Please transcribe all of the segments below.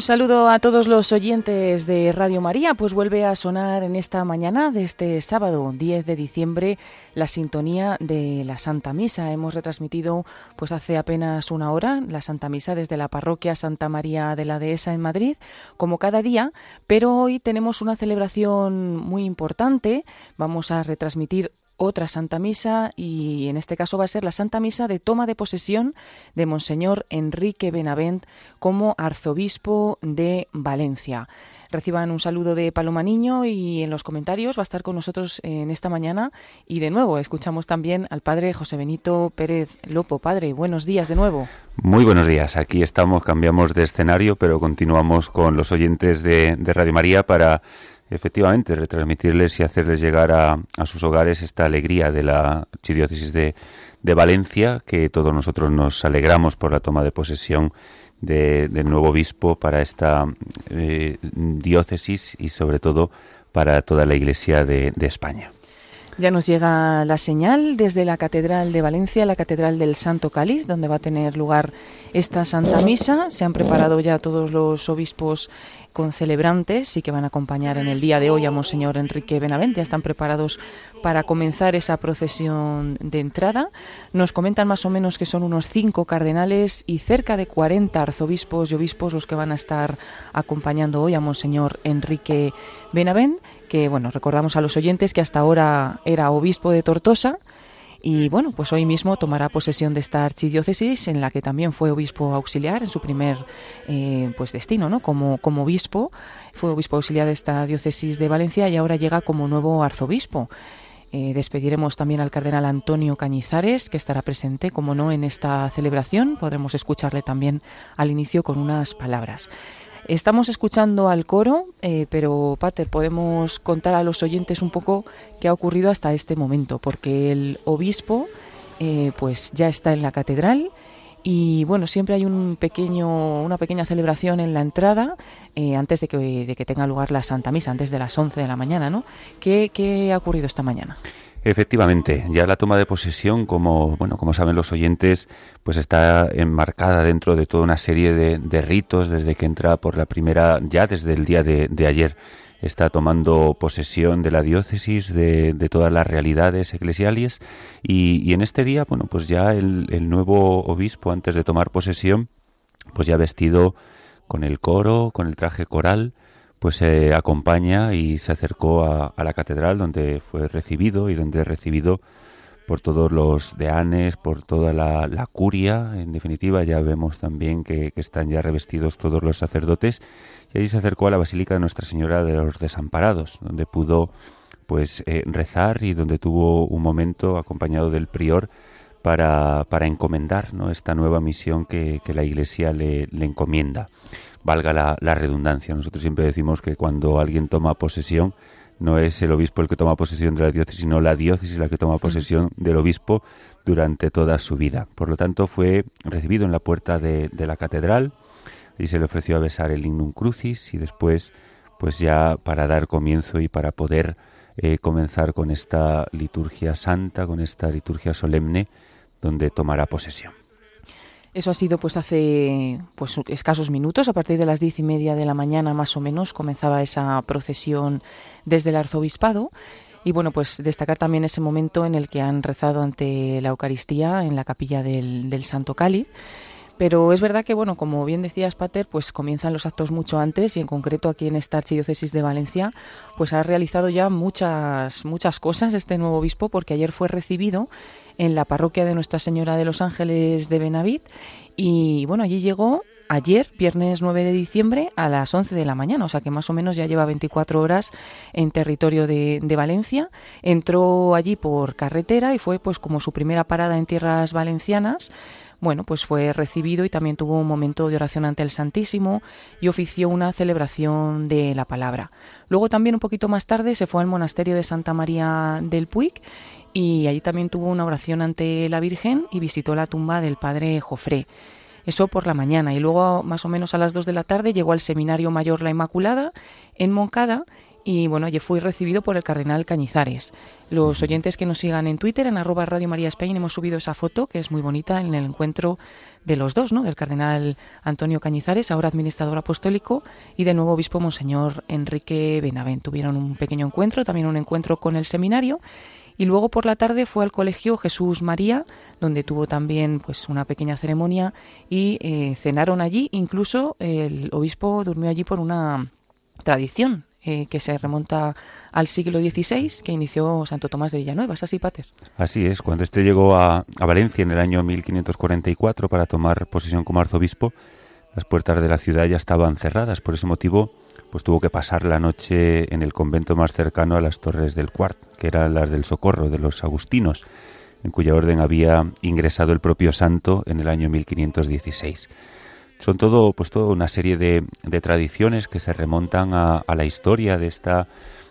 Un saludo a todos los oyentes de Radio María, pues vuelve a sonar en esta mañana de este sábado 10 de diciembre la sintonía de la Santa Misa. Hemos retransmitido pues hace apenas una hora la Santa Misa desde la parroquia Santa María de la Dehesa en Madrid, como cada día, pero hoy tenemos una celebración muy importante. Vamos a retransmitir otra Santa Misa y en este caso va a ser la Santa Misa de toma de posesión de Monseñor Enrique Benavent como arzobispo de Valencia. Reciban un saludo de Paloma Niño y en los comentarios va a estar con nosotros en esta mañana y de nuevo escuchamos también al padre José Benito Pérez Lopo. Padre, buenos días de nuevo. Muy buenos días. Aquí estamos, cambiamos de escenario, pero continuamos con los oyentes de, de Radio María para efectivamente retransmitirles y hacerles llegar a, sus hogares esta alegría de la archidiócesis de, Valencia, que todos nosotros nos alegramos por la toma de posesión del nuevo obispo para esta eh, diócesis y sobre todo para toda la Iglesia de, de España. Ya nos llega la señal desde la Catedral de Valencia, la Catedral del Santo Cáliz, donde va a tener lugar esta Santa Misa. Se han preparado ya todos los obispos con celebrantes y que van a acompañar en el día de hoy a Monseñor Enrique Benavente. Ya están preparados para comenzar esa procesión de entrada. Nos comentan más o menos que son unos cinco cardenales y cerca de 40 arzobispos y obispos los que van a estar acompañando hoy a Monseñor Enrique Benavent, que bueno, recordamos a los oyentes que hasta ahora era obispo de Tortosa y bueno, pues hoy mismo tomará posesión de esta archidiócesis en la que también fue obispo auxiliar en su primer eh, pues destino, ¿no? Como, como obispo, fue obispo auxiliar de esta diócesis de Valencia y ahora llega como nuevo arzobispo. Eh, despediremos también al cardenal Antonio Cañizares, que estará presente, como no, en esta celebración. Podremos escucharle también al inicio con unas palabras. Estamos escuchando al coro, eh, pero Pater, podemos contar a los oyentes un poco qué ha ocurrido hasta este momento, porque el obispo eh, pues ya está en la catedral y bueno, siempre hay un pequeño, una pequeña celebración en la entrada eh, antes de que, de que tenga lugar la Santa Misa, antes de las 11 de la mañana, ¿no? ¿Qué, qué ha ocurrido esta mañana? Efectivamente, ya la toma de posesión, como bueno, como saben los oyentes, pues está enmarcada dentro de toda una serie de, ritos desde que entra por la primera, ya desde el día de, ayer, está tomando posesión de la diócesis, de, todas las realidades eclesiales y, en este día, bueno, pues ya el, el nuevo obispo, antes de tomar posesión, pues ya vestido con el coro, con el traje coral, pues se acompaña y se acercó a, la catedral donde fue recibido y donde es recibido por todos los deanes, por toda la, curia, en definitiva ya vemos también que, están ya revestidos todos los sacerdotes. Y allí se acercó a la Basílica de Nuestra Señora de los Desamparados, donde pudo pues eh, rezar y donde tuvo un momento acompañado del prior para, para encomendar ¿no? esta nueva misión que, la Iglesia le, le encomienda valga la, redundancia. Nosotros siempre decimos que cuando alguien toma posesión, no es el obispo el que toma posesión de la diócesis, sino la diócesis la que toma posesión del obispo durante toda su vida. Por lo tanto, fue recibido en la puerta de, la catedral y se le ofreció a besar el lignum crucis y después, pues ya para dar comienzo y para poder eh, comenzar con esta liturgia santa, con esta liturgia solemne, donde tomará posesión. Eso ha sido pues hace pues escasos minutos, a partir de las diez y media de la mañana más o menos comenzaba esa procesión desde el arzobispado. Y bueno, pues destacar también ese momento en el que han rezado ante la Eucaristía en la capilla del, del Santo Cali. Pero es verdad que, bueno, como bien decías, Pater, pues comienzan los actos mucho antes y en concreto aquí en esta Archidiócesis de Valencia, pues ha realizado ya muchas, muchas cosas este nuevo obispo porque ayer fue recibido en la parroquia de Nuestra Señora de los Ángeles de Benavit y bueno, allí llegó ayer, viernes 9 de diciembre, a las 11 de la mañana, o sea que más o menos ya lleva 24 horas en territorio de, de, Valencia. Entró allí por carretera y fue pues como su primera parada en tierras valencianas. Bueno, pues fue recibido y también tuvo un momento de oración ante el Santísimo y ofició una celebración de la palabra. Luego también un poquito más tarde se fue al monasterio de Santa María del Puig y allí también tuvo una oración ante la Virgen y visitó la tumba del padre Jofré. Eso por la mañana y luego más o menos a las dos de la tarde llegó al Seminario Mayor La Inmaculada en Moncada y bueno, allí fue recibido por el cardenal Cañizares. Los oyentes que nos sigan en Twitter, en arroba Radio María España, hemos subido esa foto que es muy bonita en el encuentro de los dos, ¿no? Del cardenal Antonio Cañizares, ahora administrador apostólico, y del nuevo obispo Monseñor Enrique Benavent. Tuvieron un pequeño encuentro, también un encuentro con el seminario, y luego por la tarde fue al colegio Jesús María, donde tuvo también pues una pequeña ceremonia y eh, cenaron allí. Incluso el obispo durmió allí por una tradición eh, que se remonta al siglo XVI, que inició Santo Tomás de Villanueva. ¿Es así, Pater? Así es. Cuando este llegó a, a, Valencia en el año 1544 para tomar posesión como arzobispo, las puertas de la ciudad ya estaban cerradas. Por ese motivo, pues tuvo que pasar la noche en el convento más cercano a las Torres del Cuart, que eran las del Socorro, de los agustinos, en cuya orden había ingresado el propio santo en el año 1516. Son todo, pues toda una serie de, de tradiciones que se remontan a, la historia de esta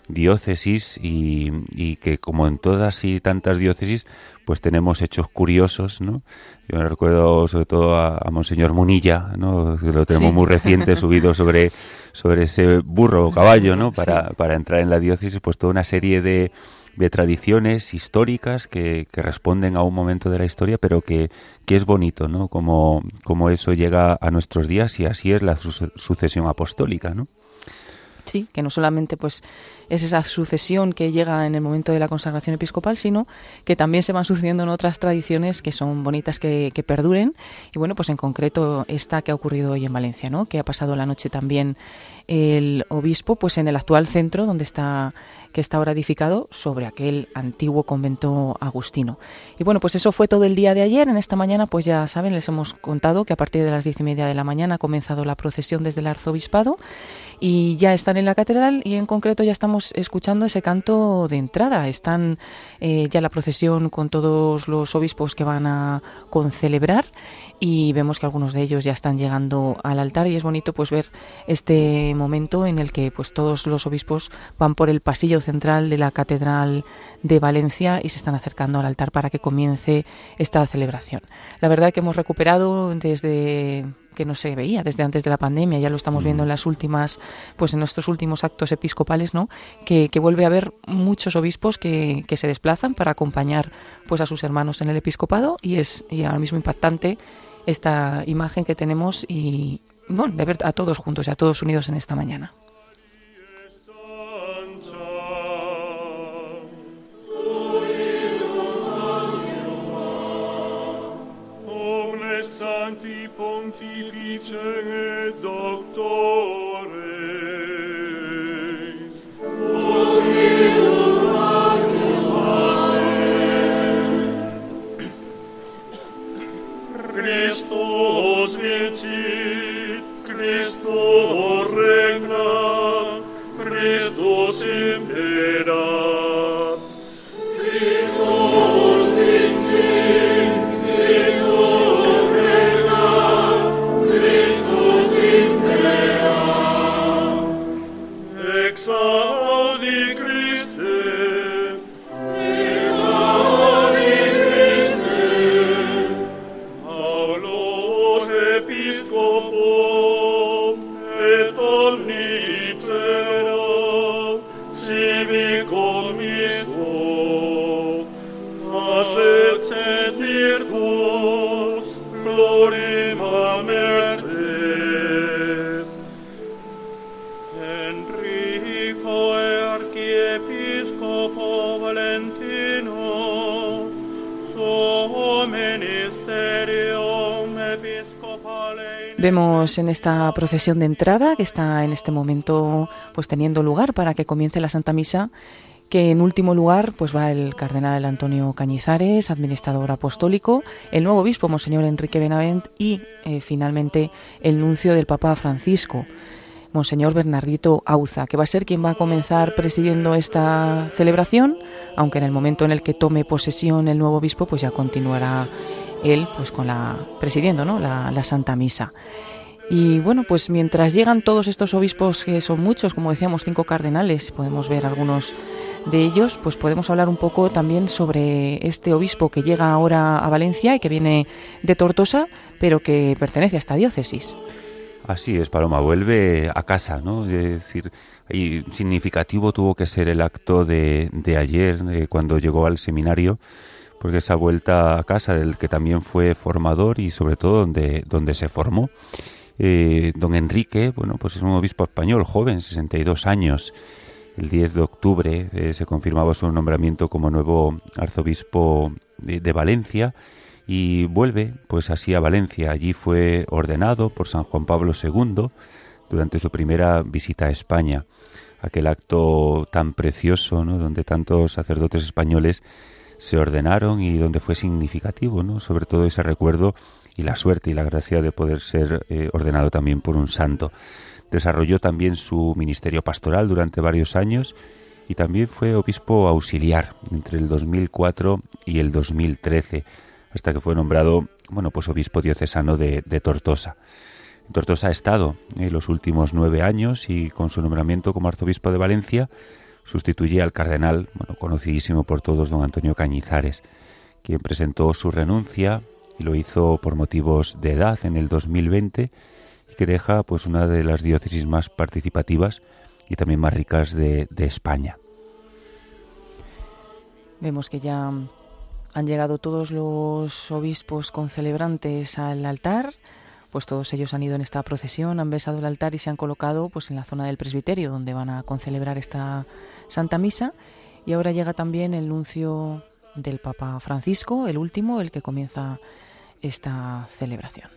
diócesis y, que como en todas y tantas diócesis pues tenemos hechos curiosos, ¿no? Yo me recuerdo sobre todo a, a Monseñor Munilla, ¿no? Que lo tenemos Sí. muy reciente subido sobre, sobre ese burro o caballo, ¿no? Para, Sí. para entrar en la diócesis, pues toda una serie de, de tradiciones históricas que, que responden a un momento de la historia, pero que, que es bonito, ¿no? Como, como eso llega a nuestros días y así es la su- sucesión apostólica, ¿no? Sí, que no solamente pues es esa sucesión que llega en el momento de la consagración episcopal, sino que también se van sucediendo en otras tradiciones que son bonitas que, que perduren. Y bueno, pues en concreto esta que ha ocurrido hoy en Valencia, ¿no? Que ha pasado la noche también el obispo, pues en el actual centro donde está que está ahora edificado sobre aquel antiguo convento agustino. Y bueno, pues eso fue todo el día de ayer. En esta mañana, pues ya saben, les hemos contado que a partir de las diez y media de la mañana ha comenzado la procesión desde el arzobispado y ya están en la catedral y en concreto ya estamos escuchando ese canto de entrada. Están eh, ya la procesión con todos los obispos que van a concelebrar y vemos que algunos de ellos ya están llegando al altar y es bonito pues ver este momento en el que pues todos los obispos van por el pasillo central de la catedral de Valencia y se están acercando al altar para que comience esta celebración. La verdad que hemos recuperado desde que no se veía desde antes de la pandemia, ya lo estamos viendo en las últimas, pues en nuestros últimos actos episcopales, ¿no? Que, que vuelve a haber muchos obispos que, que se desplazan para acompañar pues a sus hermanos en el episcopado y es y ahora mismo impactante esta imagen que tenemos y bueno, de ver a todos juntos y a todos unidos en esta mañana. Sancti pontifice et doctores. Osimum magnum Amen. Christus vicit, Christus regna, Christus impera, Vemos en esta procesión de entrada que está en este momento pues teniendo lugar para que comience la Santa Misa que en último lugar pues va el cardenal Antonio Cañizares, administrador apostólico, el nuevo obispo Monseñor Enrique Benavent y eh, finalmente el nuncio del Papa Francisco, Monseñor Bernardito Auza, que va a ser quien va a comenzar presidiendo esta celebración, aunque en el momento en el que tome posesión el nuevo obispo pues ya continuará él pues con la presidiendo ¿no? la, la Santa Misa. Y bueno, pues mientras llegan todos estos obispos, que son muchos, como decíamos, cinco cardenales, podemos ver algunos de ellos, pues podemos hablar un poco también sobre este obispo que llega ahora a Valencia y que viene de Tortosa, pero que pertenece a esta diócesis. Así es, Paloma, vuelve a casa, ¿no? Es decir, y significativo tuvo que ser el acto de, de ayer, eh, cuando llegó al seminario, porque esa vuelta a casa del que también fue formador y sobre todo donde, donde se formó. Eh, don Enrique, bueno, pues es un obispo español, joven, 62 años. El 10 de octubre eh, se confirmaba su nombramiento como nuevo arzobispo de, de Valencia y vuelve pues así a Valencia. Allí fue ordenado por San Juan Pablo II durante su primera visita a España. Aquel acto tan precioso, ¿no? donde tantos sacerdotes españoles se ordenaron y donde fue significativo, ¿no? sobre todo ese recuerdo y la suerte y la gracia de poder ser eh, ordenado también por un santo. Desarrolló también su ministerio pastoral durante varios años y también fue obispo auxiliar entre el 2004 y el 2013 hasta que fue nombrado, bueno, pues obispo diocesano de, Tortosa. En Tortosa ha estado en los últimos nueve años y con su nombramiento como arzobispo de Valencia sustituye al cardenal, bueno, conocidísimo por todos, don Antonio Cañizares, quien presentó su renuncia y lo hizo por motivos de edad en el 2020 y que deja pues una de las diócesis más participativas y también más ricas de, de España. Vemos que ya han llegado todos los obispos con celebrantes al altar, pues todos ellos han ido en esta procesión, han besado el altar y se han colocado pues en la zona del presbiterio donde van a concelebrar esta Santa Misa y ahora llega también el nuncio del Papa Francisco, el último, el que comienza esta celebración.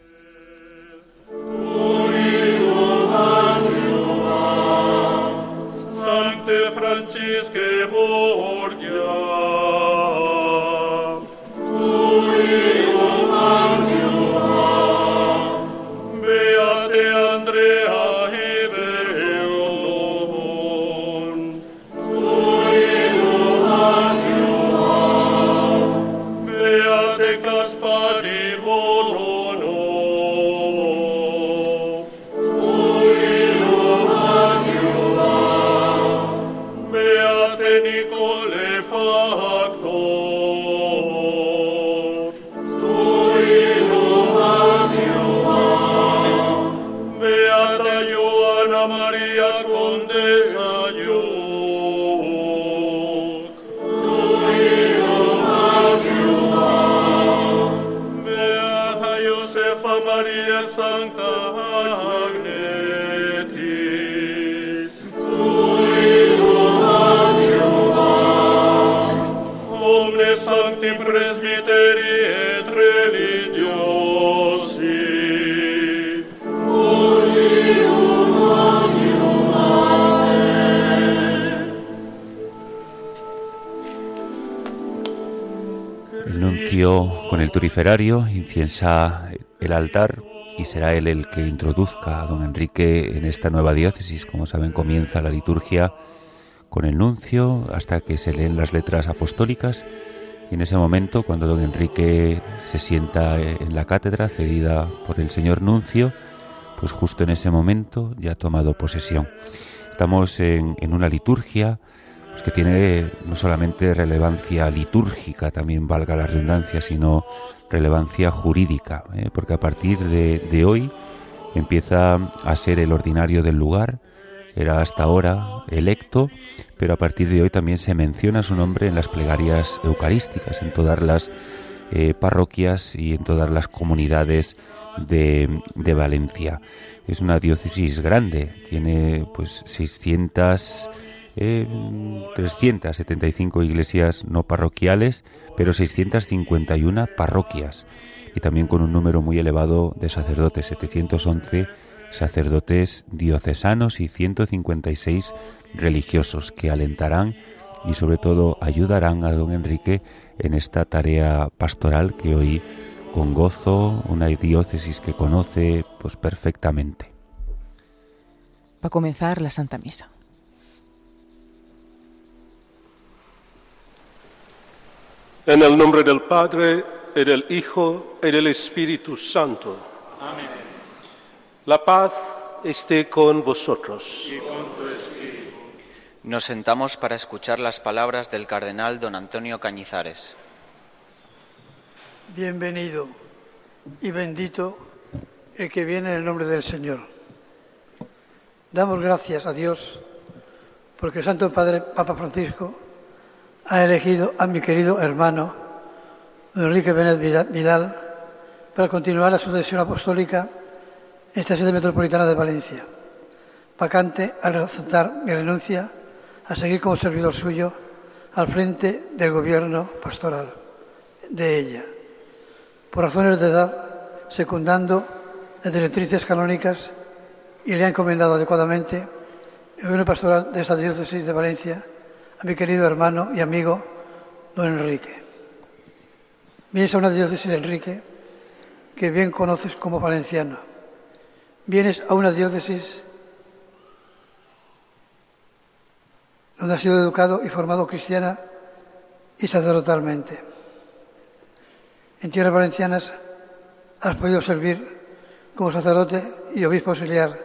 Con el turiferario inciensa el altar y será él el que introduzca a don Enrique en esta nueva diócesis. Como saben, comienza la liturgia con el nuncio hasta que se leen las letras apostólicas y en ese momento, cuando don Enrique se sienta en la cátedra cedida por el señor nuncio, pues justo en ese momento ya ha tomado posesión. Estamos en, en una liturgia que tiene no solamente relevancia litúrgica, también valga la redundancia, sino relevancia jurídica, ¿eh? porque a partir de, de, hoy empieza a ser el ordinario del lugar, era hasta ahora electo, pero a partir de hoy también se menciona su nombre en las plegarias eucarísticas, en todas las eh, parroquias y en todas las comunidades de, de Valencia. Es una diócesis grande, tiene pues 600 375 iglesias no parroquiales, pero 651 parroquias y también con un número muy elevado de sacerdotes, 711 sacerdotes diocesanos y 156 religiosos que alentarán y sobre todo ayudarán a don Enrique en esta tarea pastoral que hoy con gozo una diócesis que conoce pues perfectamente. Va a comenzar la Santa Misa. En el nombre del Padre, y del Hijo, y del Espíritu Santo. Amén. La paz esté con vosotros. Y con tu espíritu. Nos sentamos para escuchar las palabras del cardenal don Antonio Cañizares. Bienvenido y bendito el que viene en el nombre del Señor. Damos gracias a Dios porque el Santo Padre Papa Francisco ha elegido a mi querido hermano Enrique Benet Vidal para continuar la sucesión apostólica en esta sede metropolitana de Valencia, vacante al aceptar mi renuncia a seguir como servidor suyo al frente del gobierno pastoral de ella, por razones de edad, secundando las directrices canónicas y le ha encomendado adecuadamente el gobierno pastoral de esta diócesis de Valencia a mi querido hermano y amigo don Enrique. Vienes a una diócesis, Enrique, que bien conoces como valenciano. Vienes a una diócesis donde has sido educado y formado cristiana y sacerdotalmente. En tierras valencianas has podido servir como sacerdote y obispo auxiliar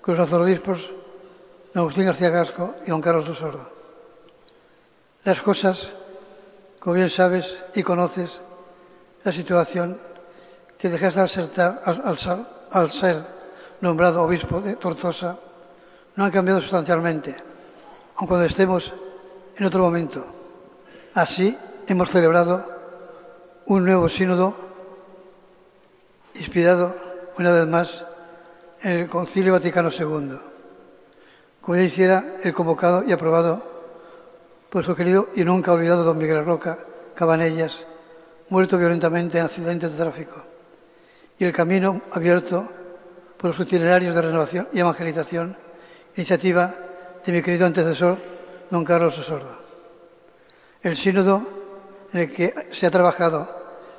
con los arzobispos Agustín García Gasco y don Carlos Osordo. Las cosas, como bien sabes y conoces, la situación que dejaste al ser, al, ser nombrado obispo de Tortosa no han cambiado sustancialmente, aun cuando estemos en otro momento. Así hemos celebrado un nuevo sínodo inspirado una vez más en el Concilio Vaticano II, como ya hiciera el convocado y aprobado su querido y nunca olvidado don Miguel Roca Cabanellas, muerto violentamente en accidente de tráfico, y el camino abierto por los itinerarios de renovación y evangelización, iniciativa de mi querido antecesor, don Carlos Osordo. El sínodo en el que se ha trabajado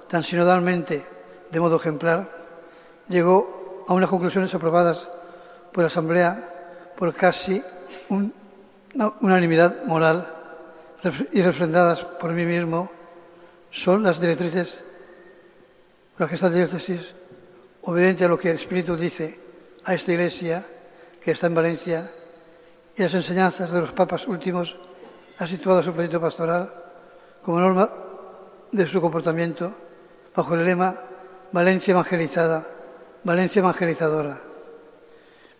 tan sinodalmente de modo ejemplar llegó a unas conclusiones aprobadas por la Asamblea por casi una unanimidad moral y refrendadas por mí mismo, son las directrices las que esta diócesis, obediente a lo que el Espíritu dice a esta iglesia que está en Valencia y las enseñanzas de los papas últimos, ha situado su proyecto pastoral como norma de su comportamiento bajo el lema Valencia evangelizada, Valencia evangelizadora.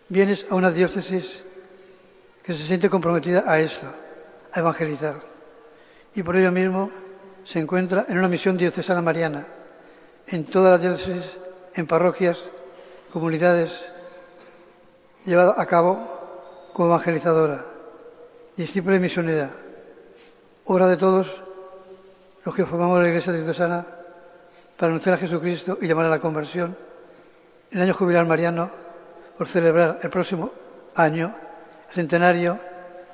Vienes a una diócesis que se siente comprometida a esto, evangelizar. Y por ello mismo se encuentra en una misión diocesana mariana, en toda la diócesis, en parroquias, comunidades, llevada a cabo como evangelizadora, discípula y misionera, obra de todos los que formamos la Iglesia diocesana para anunciar a Jesucristo y llamar a la conversión, el año jubilar mariano, por celebrar el próximo año el centenario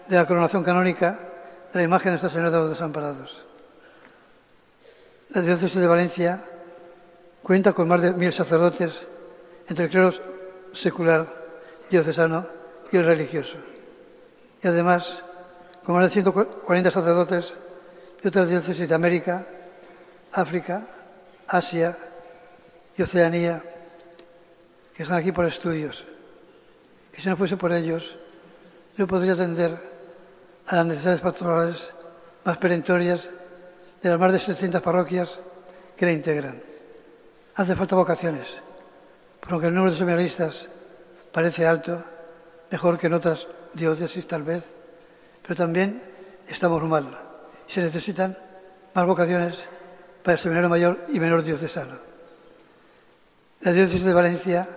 de la coronación canónica la imagen de Nuestra Señora de los Desamparados. La diócesis de Valencia cuenta con más de mil sacerdotes entre el clero secular, diocesano y el religioso. Y además, con más de 140 sacerdotes de otras diócesis de América, África, Asia y Oceanía, que están aquí por estudios, que si no fuese por ellos, no podría atender a las necesidades pastorales más perentorias de las más de 700 parroquias que la integran. Hace falta vocaciones, por aunque el número de seminaristas parece alto, mejor que en otras diócesis tal vez, pero también estamos mal se necesitan más vocaciones para el seminario mayor y menor diocesano. La diócesis de Valencia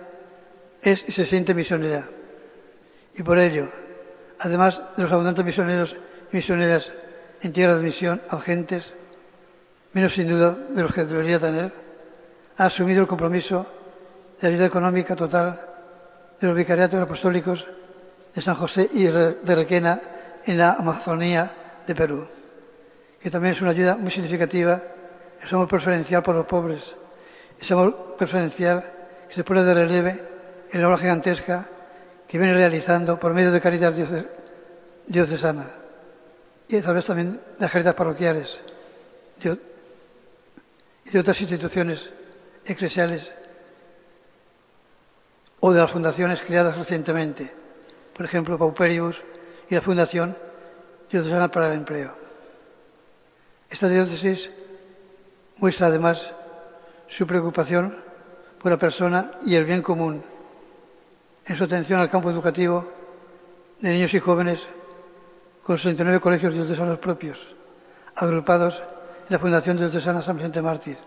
es y se siente misionera y por ello, además de los abundantes misioneros y misioneras en tierra de misión agentes, menos sin duda de los que debería tener, ha asumido el compromiso de ayuda económica total de los vicariatos apostólicos de San José y de Requena en la Amazonía de Perú, que también es una ayuda muy significativa. Es amor preferencial por los pobres, ese amor preferencial que se pone de relieve en la obra gigantesca que viene realizando por medio de caridad diocesana. Y tal vez también de las caridades parroquiales y de otras instituciones eclesiales o de las fundaciones creadas recientemente, por ejemplo, Pauperius y la Fundación Diocesana para el Empleo. Esta diócesis Muestra además su preocupación por la persona y el bien común en su atención al campo educativo de niños y jóvenes con 69 colegios diocesanos propios, agrupados en la Fundación Diocesana San Vicente Mártir,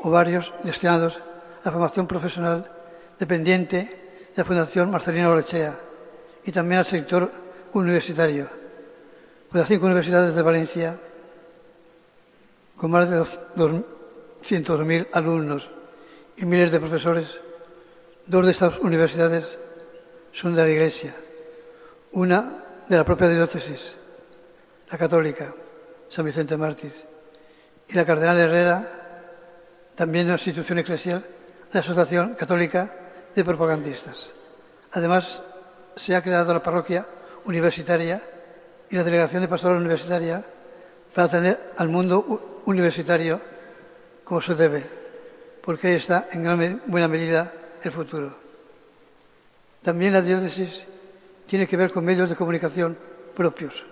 o varios destinados a la formación profesional dependiente de la Fundación Marcelino Olechea y también al sector universitario, pues las cinco universidades de Valencia, con más de 200.000 alumnos y miles de profesores, dos de estas universidades son de la Iglesia, una de la propia diócesis, la católica, San Vicente Mártir, y la Cardenal Herrera, también una institución eclesial, la Asociación Católica de Propagandistas. Además, se ha creado la parroquia universitaria y la delegación de pastoral universitaria para atender al mundo universitario como se debe, porque está en gran, buena medida el futuro. También la diócesis tiene que ver con medios de comunicación propios,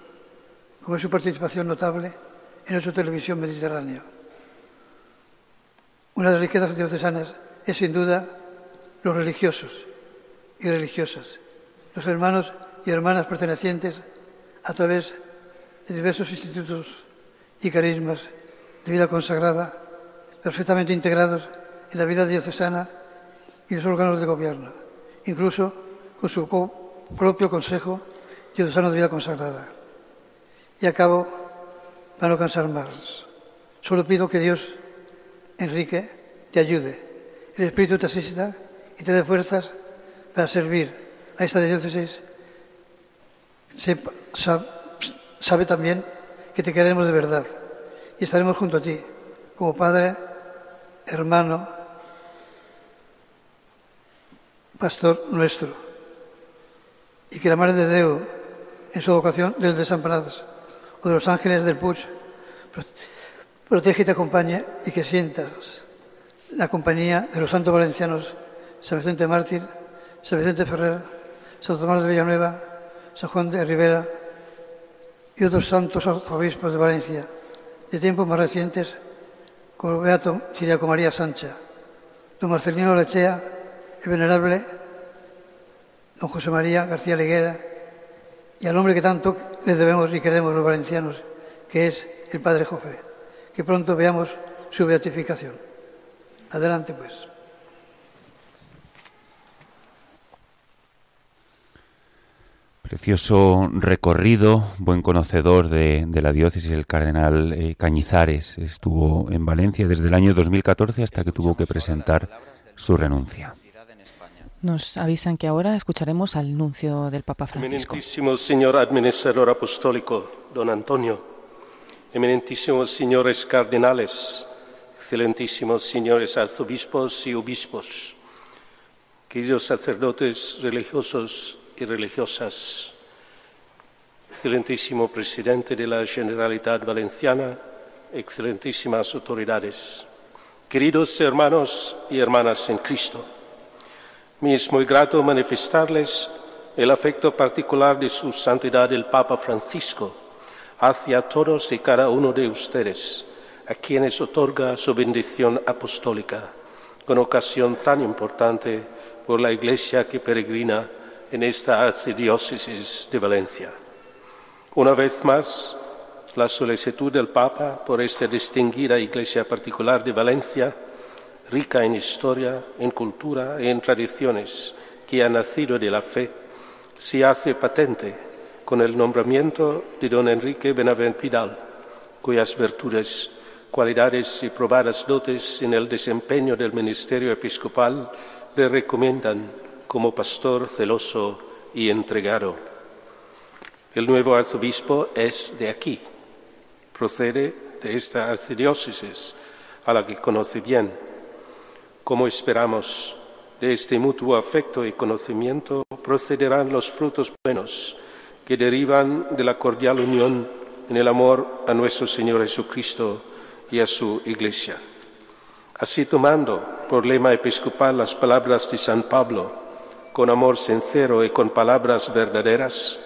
como es su participación notable en nuestra televisión mediterránea. Una de las riquezas diocesanas es sin duda los religiosos y religiosas, los hermanos y hermanas pertenecientes a través de diversos institutos y carismas de vida consagrada, perfectamente integrados en la vida diocesana y los órganos de gobierno, incluso con su propio Consejo Diocesano de Vida Consagrada. Y acabo, para no cansar más, solo pido que Dios, Enrique, te ayude, el Espíritu te asista y te dé fuerzas para servir a esta diócesis. sabe también que te queremos de verdad y estaremos junto a ti como Padre, hermano, pastor nuestro, y que la Madre de Deu, en su vocación de los desamparados o de los ángeles del Puch, protege y te acompañe y que sientas la compañía de los santos valencianos, San Vicente Mártir, San Vicente Ferrer, San Tomás de Villanueva, San Juan de Rivera y otros santos arzobispos de Valencia, de tiempos más recientes, como el Beato Chiriaco María Sancha, don Marcelino Lechea, el venerable don José María García Leguera, y al hombre que tanto le debemos y queremos los valencianos, que es el Padre Jofre. Que pronto veamos su beatificación. Adelante, pues. Precioso recorrido, buen conocedor de, la diócesis, el cardenal eh, Cañizares estuvo en Valencia desde el año 2014 hasta que tuvo que presentar su renuncia. Nos avisan que ahora escucharemos al nuncio del Papa Francisco. Eminentísimo señor administrador apostólico, don Antonio, eminentísimos señores cardenales, excelentísimos señores arzobispos y obispos, queridos sacerdotes religiosos, y religiosas, excelentísimo presidente de la Generalitat Valenciana, excelentísimas autoridades, queridos hermanos y hermanas en Cristo, me es muy grato manifestarles el afecto particular de su santidad el Papa Francisco hacia todos y cada uno de ustedes, a quienes otorga su bendición apostólica, con ocasión tan importante por la Iglesia que peregrina en esta arcidiócesis de Valencia. Una vez más, la solicitud del Papa por esta distinguida iglesia particular de Valencia, rica en historia, en cultura y en tradiciones, que ha nacido de la fe, se hace patente con el nombramiento de don Enrique Benavent Pidal, cuyas virtudes, cualidades y probadas dotes en el desempeño del ministerio episcopal le recomiendan como pastor celoso y entregado. El nuevo arzobispo es de aquí, procede de esta arcidiócesis a la que conoce bien. Como esperamos, de este mutuo afecto y conocimiento procederán los frutos buenos que derivan de la cordial unión en el amor a nuestro Señor Jesucristo y a su Iglesia. Así tomando por lema episcopal las palabras de San Pablo, con amor sincero y con palabras verdaderas,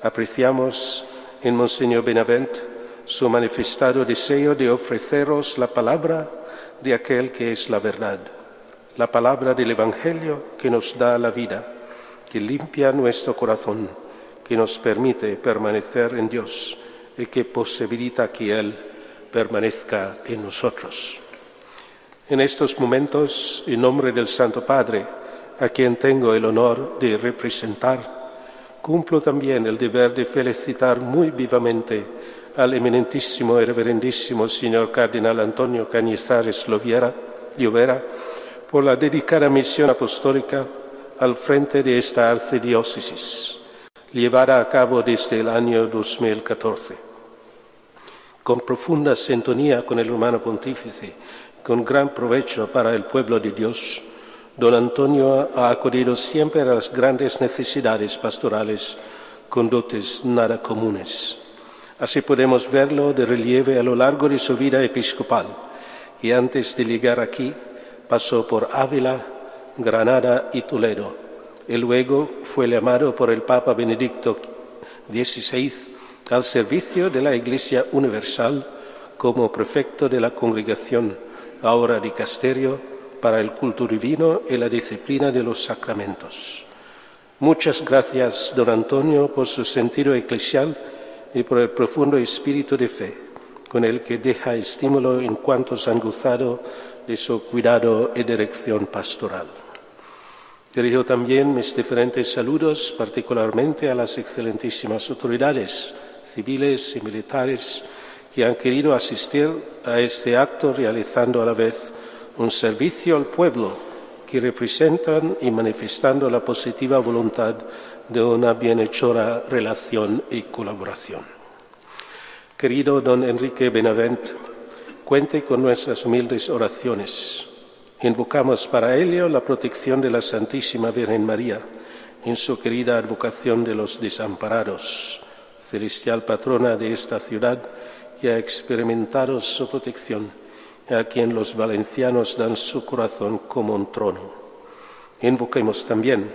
apreciamos en Monseñor Benavent su manifestado deseo de ofreceros la palabra de aquel que es la verdad, la palabra del Evangelio que nos da la vida, que limpia nuestro corazón que nos permite permanecer en Dios y que posibilita que Él permanezca en nosotros. En estos momentos, en nombre del Santo Padre, a quien tengo el honor de representar, cumplo también el deber de felicitar muy vivamente al eminentísimo y reverendísimo señor cardenal Antonio Cañizares Llovera por la dedicada misión apostólica al frente de esta arcidiócesis, llevada a cabo desde el año 2014. Con profunda sintonía con el hermano pontífice, con gran provecho para el pueblo de Dios, don Antonio ha acudido siempre a las grandes necesidades pastorales con dotes nada comunes. Así podemos verlo de relieve a lo largo de su vida episcopal, que antes de llegar aquí pasó por Ávila, Granada y Toledo, y luego fue llamado por el Papa Benedicto XVI al servicio de la Iglesia Universal como prefecto de la congregación, ahora dicasterio, para el culto divino y la disciplina de los sacramentos. Muchas gracias, don Antonio, por su sentido eclesial y por el profundo espíritu de fe con el que deja estímulo en cuantos han gozado de su cuidado y dirección pastoral. Dirijo también mis diferentes saludos particularmente a las excelentísimas autoridades civiles y militares que han querido asistir a este acto realizando a la vez un servicio al pueblo que representan y manifestando la positiva voluntad de una bienhechora relación y colaboración. Querido don Enrique Benavent, cuente con nuestras humildes oraciones. Invocamos para ello la protección de la Santísima Virgen María en su querida advocación de los desamparados, celestial patrona de esta ciudad que ha experimentado su protección, a quien los valencianos dan su corazón como un trono. Invoquemos también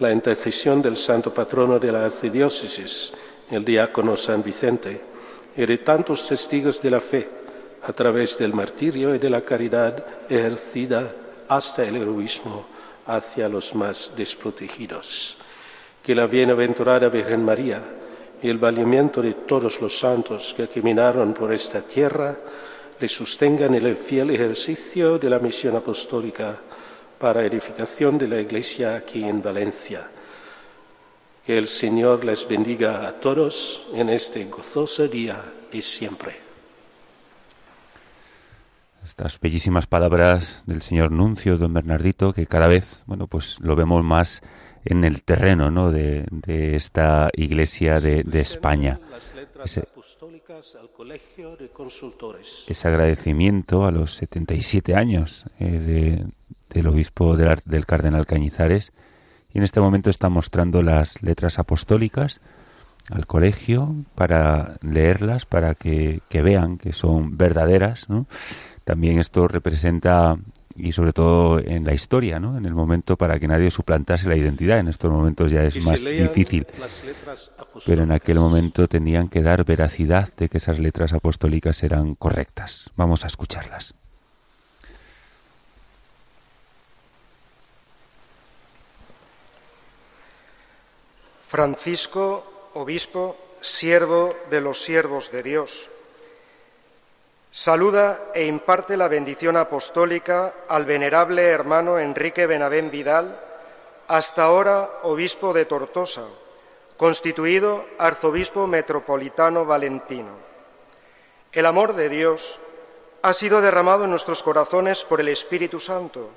la intercesión del santo patrono de la arcidiócesis, el diácono San Vicente, y de tantos testigos de la fe a través del martirio y de la caridad ejercida hasta el heroísmo hacia los más desprotegidos. Que la bienaventurada Virgen María y el valimiento de todos los santos que caminaron por esta tierra le sostengan en el fiel ejercicio de la misión apostólica para edificación de la Iglesia aquí en Valencia. Que el Señor les bendiga a todos en este gozoso día y siempre. Estas bellísimas palabras del señor Nuncio, don Bernardito, que cada vez, bueno, pues lo vemos más en el terreno, ¿no? de, de esta Iglesia de, de España. Ese, ese, agradecimiento a los 77 años eh, de, del obispo del, del, cardenal Cañizares y en este momento está mostrando las letras apostólicas al colegio para leerlas, para que, que vean que son verdaderas. ¿no? También esto representa, y sobre todo en la historia, ¿no? en el momento para que nadie suplantase la identidad. En estos momentos ya es más difícil, pero en aquel momento tenían que dar veracidad de que esas letras apostólicas eran correctas. Vamos a escucharlas. Francisco, obispo, siervo de los siervos de Dios. Saluda e imparte la bendición apostólica al venerable hermano Enrique Benavén Vidal, hasta ahora obispo de Tortosa, constituido arzobispo metropolitano valentino. El amor de Dios ha sido derramado en nuestros corazones por el Espíritu Santo.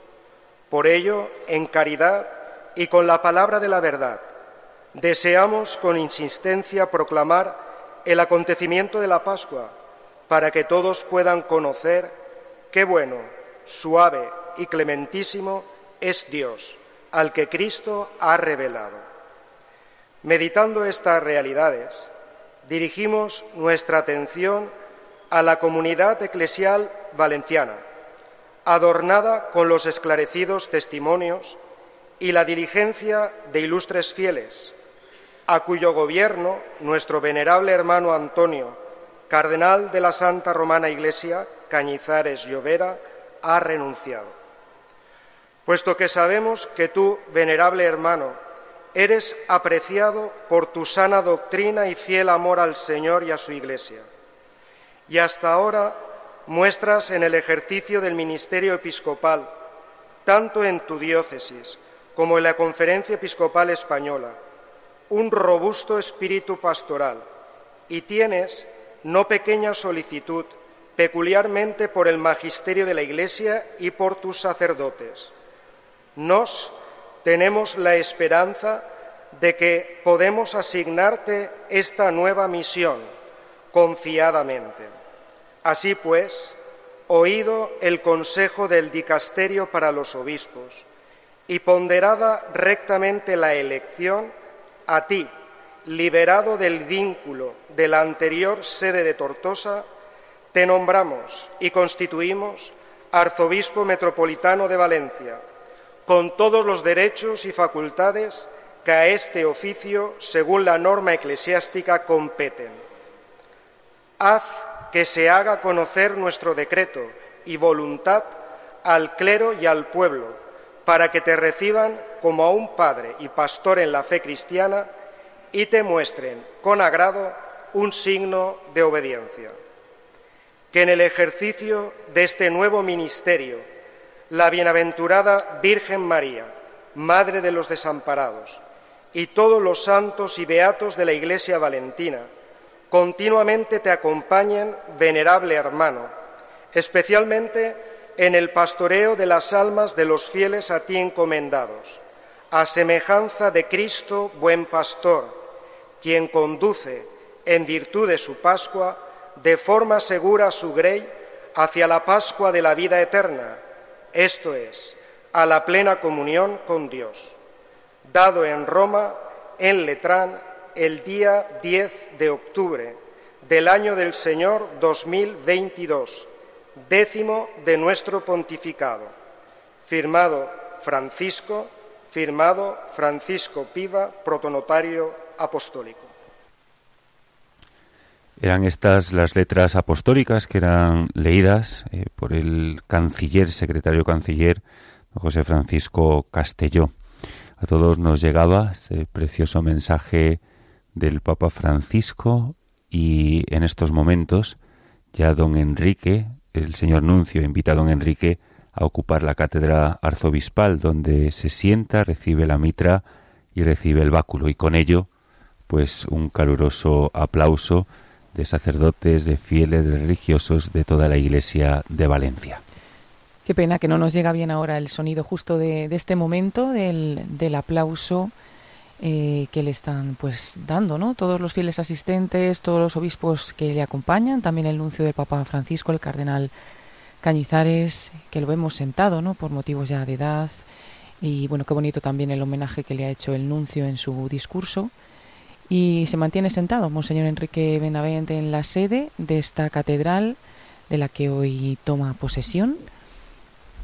Por ello, en caridad y con la palabra de la verdad, deseamos con insistencia proclamar el acontecimiento de la Pascua para que todos puedan conocer qué bueno, suave y clementísimo es Dios, al que Cristo ha revelado. Meditando estas realidades, dirigimos nuestra atención a la comunidad eclesial valenciana, adornada con los esclarecidos testimonios y la diligencia de ilustres fieles, a cuyo gobierno nuestro venerable hermano Antonio, cardenal de la Santa Romana Iglesia, Cañizares Llovera, ha renunciado. Puesto que sabemos que tú, venerable hermano, eres apreciado por tu sana doctrina y fiel amor al Señor y a su Iglesia. Y hasta ahora muestras en el ejercicio del ministerio episcopal, tanto en tu diócesis como en la Conferencia Episcopal Española, un robusto espíritu pastoral y tienes no pequeña solicitud, peculiarmente por el magisterio de la Iglesia y por tus sacerdotes. Nos tenemos la esperanza de que podemos asignarte esta nueva misión confiadamente. Así pues, oído el consejo del dicasterio para los obispos y ponderada rectamente la elección, a ti, liberado del vínculo de la anterior sede de Tortosa, te nombramos y constituimos arzobispo metropolitano de Valencia, con todos los derechos y facultades que a este oficio, según la norma eclesiástica, competen. Haz que se haga conocer nuestro decreto y voluntad al clero y al pueblo, para que te reciban como a un padre y pastor en la fe cristiana y te muestren con agrado un signo de obediencia. Que en el ejercicio de este nuevo ministerio, la bienaventurada Virgen María, Madre de los desamparados, y todos los santos y beatos de la Iglesia Valentina, continuamente te acompañen, venerable hermano, especialmente en el pastoreo de las almas de los fieles a ti encomendados, a semejanza de Cristo, buen pastor, quien conduce, en virtud de su Pascua, de forma segura su grey hacia la Pascua de la vida eterna, esto es, a la plena comunión con Dios, dado en Roma, en Letrán, el día 10 de octubre del año del Señor 2022, décimo de nuestro pontificado, firmado Francisco, firmado Francisco Piva, protonotario apostólico. Eran estas las letras apostólicas que eran leídas eh, por el canciller, secretario canciller, José Francisco Castelló. A todos nos llegaba este precioso mensaje del Papa Francisco y en estos momentos ya don Enrique, el señor Nuncio, invita a don Enrique a ocupar la cátedra arzobispal donde se sienta, recibe la mitra y recibe el báculo y con ello pues un caluroso aplauso de sacerdotes, de fieles, de religiosos de toda la iglesia de Valencia. Qué pena que no nos llega bien ahora el sonido justo de, este momento del, del aplauso eh, que le están pues dando, ¿no? Todos los fieles asistentes, todos los obispos que le acompañan, también el nuncio del Papa Francisco, el cardenal Cañizares, que lo vemos sentado, ¿no? Por motivos ya de edad. Y bueno, qué bonito también el homenaje que le ha hecho el nuncio en su discurso y se mantiene sentado Monseñor Enrique Benavente en la sede de esta catedral de la que hoy toma posesión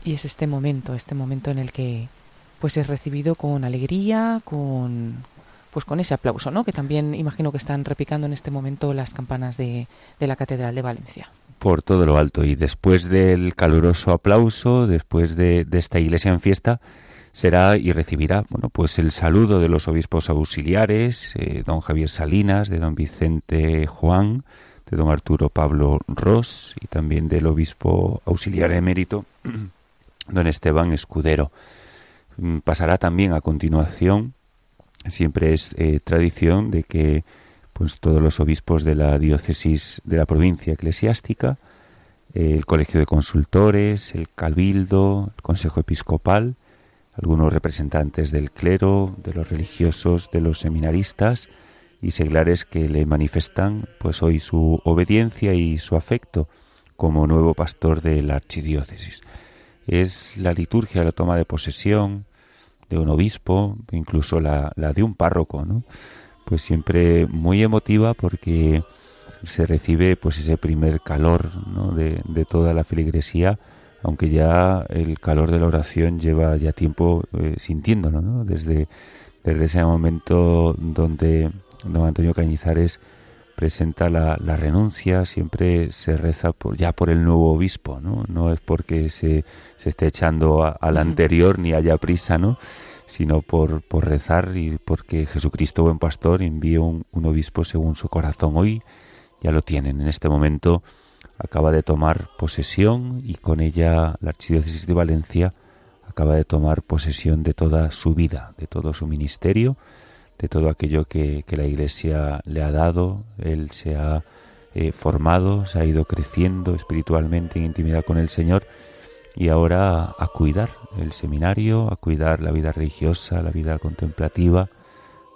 y es este momento, este momento en el que pues es recibido con alegría, con pues con ese aplauso, ¿no? Que también imagino que están repicando en este momento las campanas de, de la Catedral de Valencia. Por todo lo alto y después del caluroso aplauso, después de, de esta iglesia en fiesta, será y recibirá bueno pues el saludo de los obispos auxiliares eh, don Javier Salinas de don Vicente Juan de don Arturo Pablo Ross y también del obispo auxiliar emérito don Esteban Escudero. Mm, pasará también a continuación siempre es eh, tradición de que pues todos los obispos de la diócesis de la provincia eclesiástica el colegio de consultores el cabildo el consejo episcopal algunos representantes del clero, de los religiosos, de los seminaristas y seglares que le manifestan pues hoy su obediencia y su afecto como nuevo pastor de la archidiócesis. Es la liturgia, la toma de posesión de un obispo, incluso la, de un párroco, ¿no? Pues siempre muy emotiva porque se recibe pues ese primer calor de, de toda la feligresía aunque ya el calor de la oración lleva ya tiempo eh, sintiéndolo, ¿no? Desde, desde ese momento donde don Antonio Cañizares presenta la, renuncia, siempre se reza por, ya por el nuevo obispo, ¿no? No es porque se, se esté echando al anterior ni haya prisa, ¿no? sino por, por rezar y porque Jesucristo, buen pastor, envió un, un obispo según su corazón. Hoy ya lo tienen. En este momento acaba de tomar posesión y con ella la Archidiócesis de Valencia acaba de tomar posesión de toda su vida, de todo su ministerio, de todo aquello que, la Iglesia le ha dado. Él se ha eh, formado, se ha ido creciendo espiritualmente en intimidad con el Señor y ahora a, cuidar el seminario, a cuidar la vida religiosa, la vida contemplativa,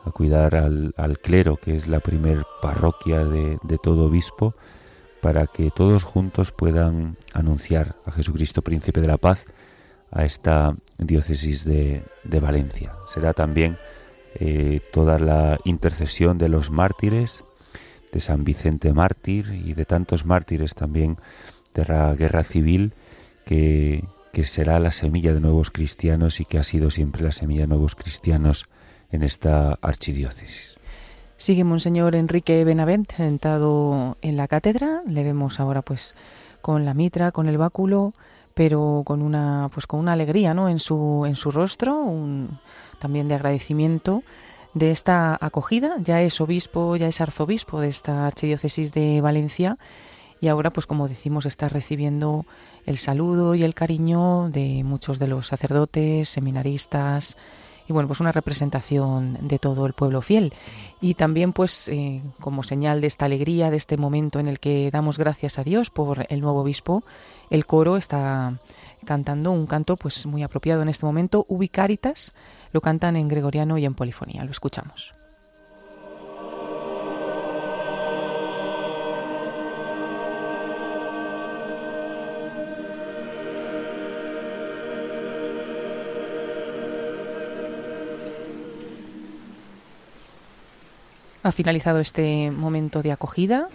a cuidar al, clero, que es la primer parroquia de, de todo obispo, para que todos juntos puedan anunciar a Jesucristo, príncipe de la paz, a esta diócesis de, Valencia. Será también eh, toda la intercesión de los mártires, de San Vicente mártir y de tantos mártires también de la guerra civil, que, que será la semilla de nuevos cristianos y que ha sido siempre la semilla de nuevos cristianos en esta archidiócesis. Sigue Monseñor Enrique Benavent sentado en la cátedra. Le vemos ahora pues con la mitra, con el báculo, pero con una pues con una alegría, ¿no? En su en su rostro, un, también de agradecimiento de esta acogida. Ya es obispo, ya es arzobispo de esta archidiócesis de Valencia y ahora pues como decimos está recibiendo el saludo y el cariño de muchos de los sacerdotes, seminaristas, y bueno, pues una representación de todo el pueblo fiel. Y también pues eh, como señal de esta alegría, de este momento en el que damos gracias a Dios por el nuevo obispo, el coro está cantando un canto pues muy apropiado en este momento, Ubicaritas, lo cantan en gregoriano y en polifonía, lo escuchamos. Ha finalizado este momento de acogida.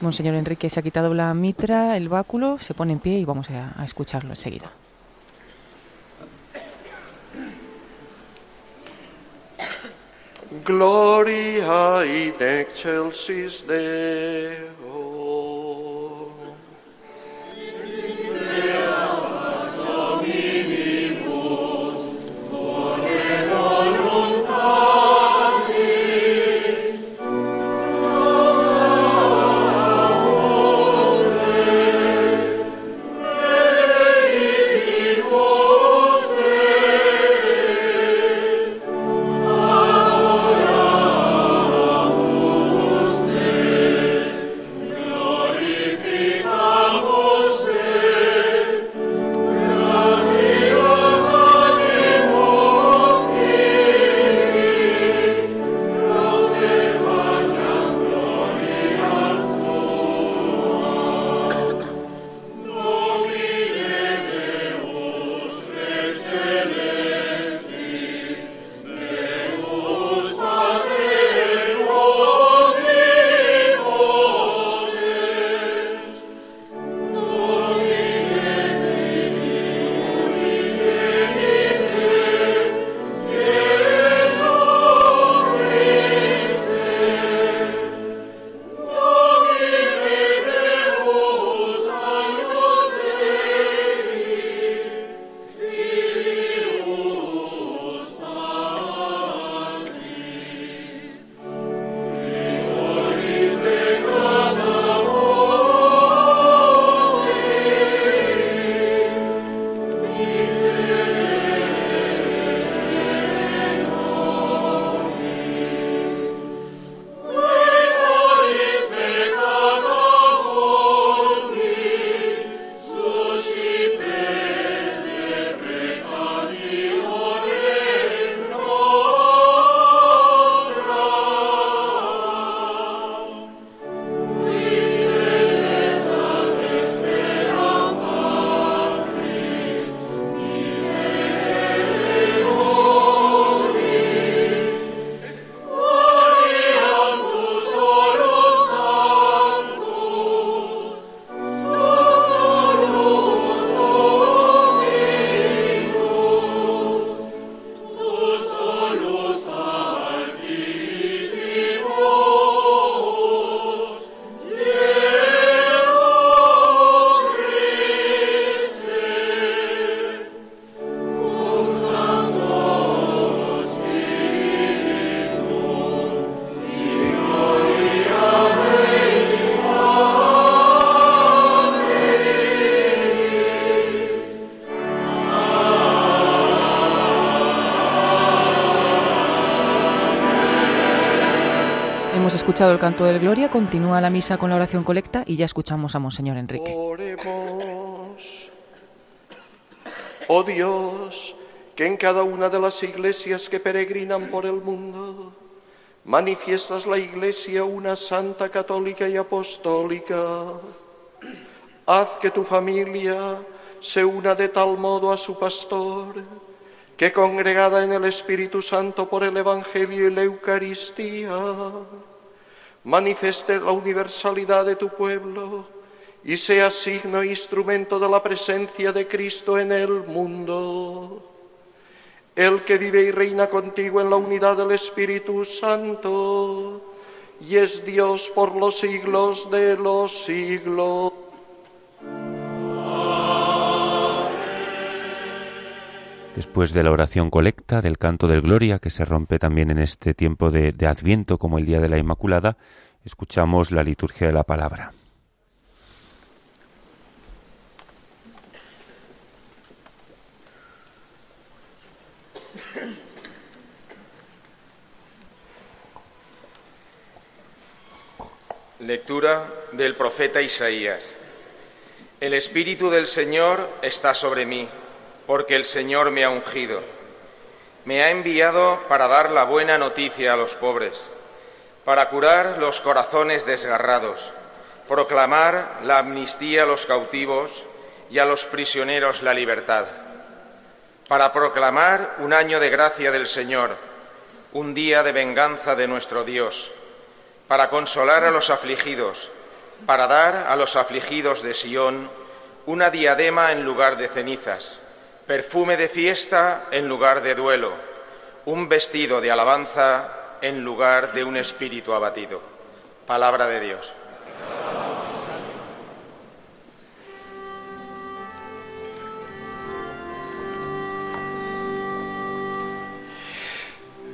Monseñor Enrique se ha quitado la mitra, el báculo, se pone en pie y vamos a, escucharlo enseguida. Gloria in excelsis Deo. Escuchado el canto del Gloria, continúa la misa con la oración colecta y ya escuchamos a Monseñor Enrique. Oremos. Oh Dios, que en cada una de las iglesias que peregrinan por el mundo manifiestas la iglesia una santa católica y apostólica. Haz que tu familia se una de tal modo a su pastor, que congregada en el Espíritu Santo por el Evangelio y la Eucaristía, manifieste la universalidad de tu pueblo y sea signo e instrumento de la presencia de Cristo en el mundo. El que vive y reina contigo en la unidad del Espíritu Santo y es Dios por los siglos de los siglos. Después de la oración colecta, del canto del Gloria, que se rompe también en este tiempo de, de Adviento como el Día de la Inmaculada, escuchamos la liturgia de la palabra. Lectura del profeta Isaías. El Espíritu del Señor está sobre mí, porque el Señor me ha ungido. Me ha enviado para dar la buena noticia a los pobres, para curar los corazones desgarrados, proclamar la amnistía a los cautivos y a los prisioneros la libertad, para proclamar un año de gracia del Señor, un día de venganza de nuestro Dios para consolar a los afligidos, para dar a los afligidos de Sión una diadema en lugar de cenizas, perfume de fiesta en lugar de duelo, un vestido de alabanza en lugar de un espíritu abatido. Palabra de Dios.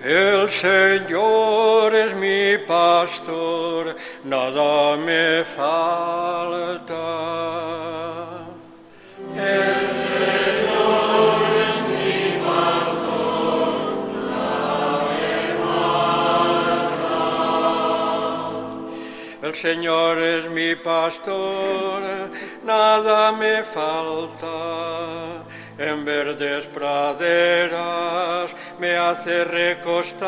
El Señor es mi pastor, nada me falta. El Señor Señor es mi pastor, nada me falta. En verdes praderas me hace recostar,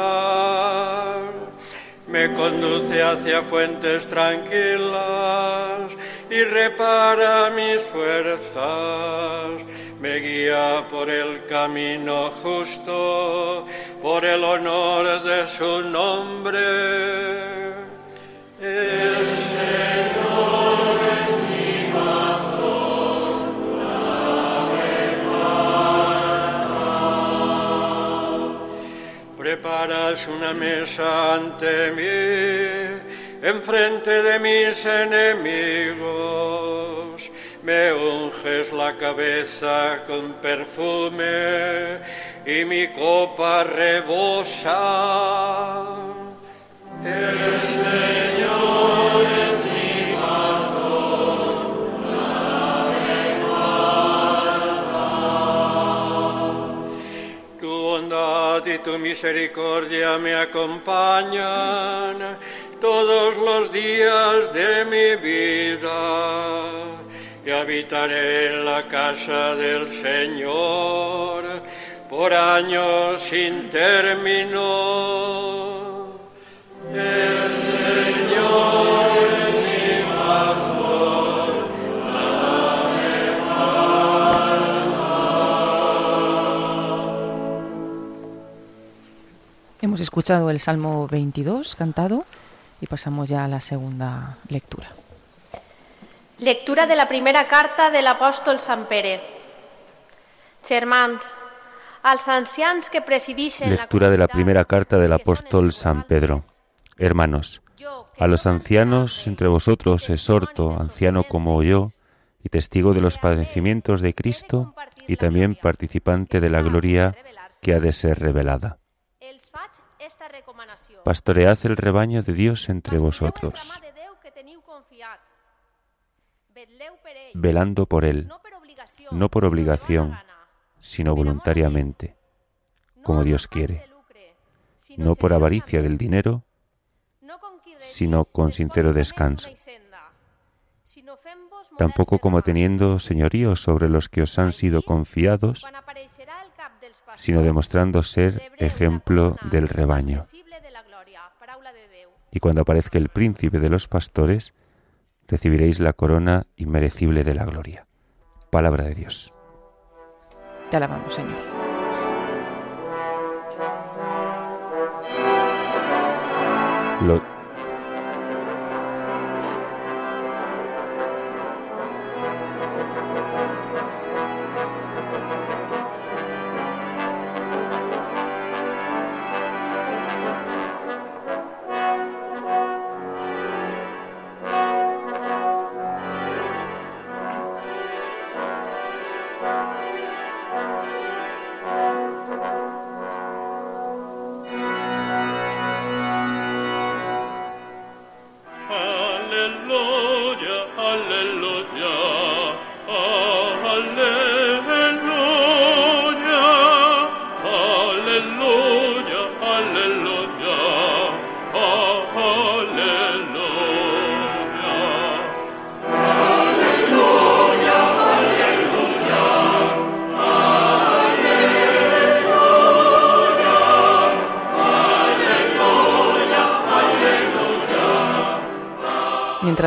me conduce hacia fuentes tranquilas y repara mis fuerzas, me guía por el camino justo, por el honor de su nombre. Preparas una mesa ante mí, enfrente de mis enemigos. Me unges la cabeza con perfume y mi copa rebosa. Y tu misericordia me acompañan todos los días de mi vida y habitaré en la casa del Señor por años sin término. Hemos escuchado el Salmo 22 cantado y pasamos ya a la segunda lectura. Lectura de la primera carta del apòstol Sant Pere. Germans, als ancians que presidixen Lectura de la primera carta del apóstol San Pedro. Hermanos, a los ancianos entre vosotros exhorto, anciano como yo, y testigo de los padecimientos de Cristo, y también participante de la gloria que ha de ser revelada. Pastoread el rebaño de Dios entre vosotros, velando por Él, no por obligación, sino voluntariamente, como Dios quiere, no por avaricia del dinero, sino con sincero descanso. Tampoco como teniendo señorío sobre los que os han sido confiados, sino demostrando ser ejemplo del rebaño. Y cuando aparezca el príncipe de los pastores, recibiréis la corona inmerecible de la gloria. Palabra de Dios. Te alabamos, Señor. Lo,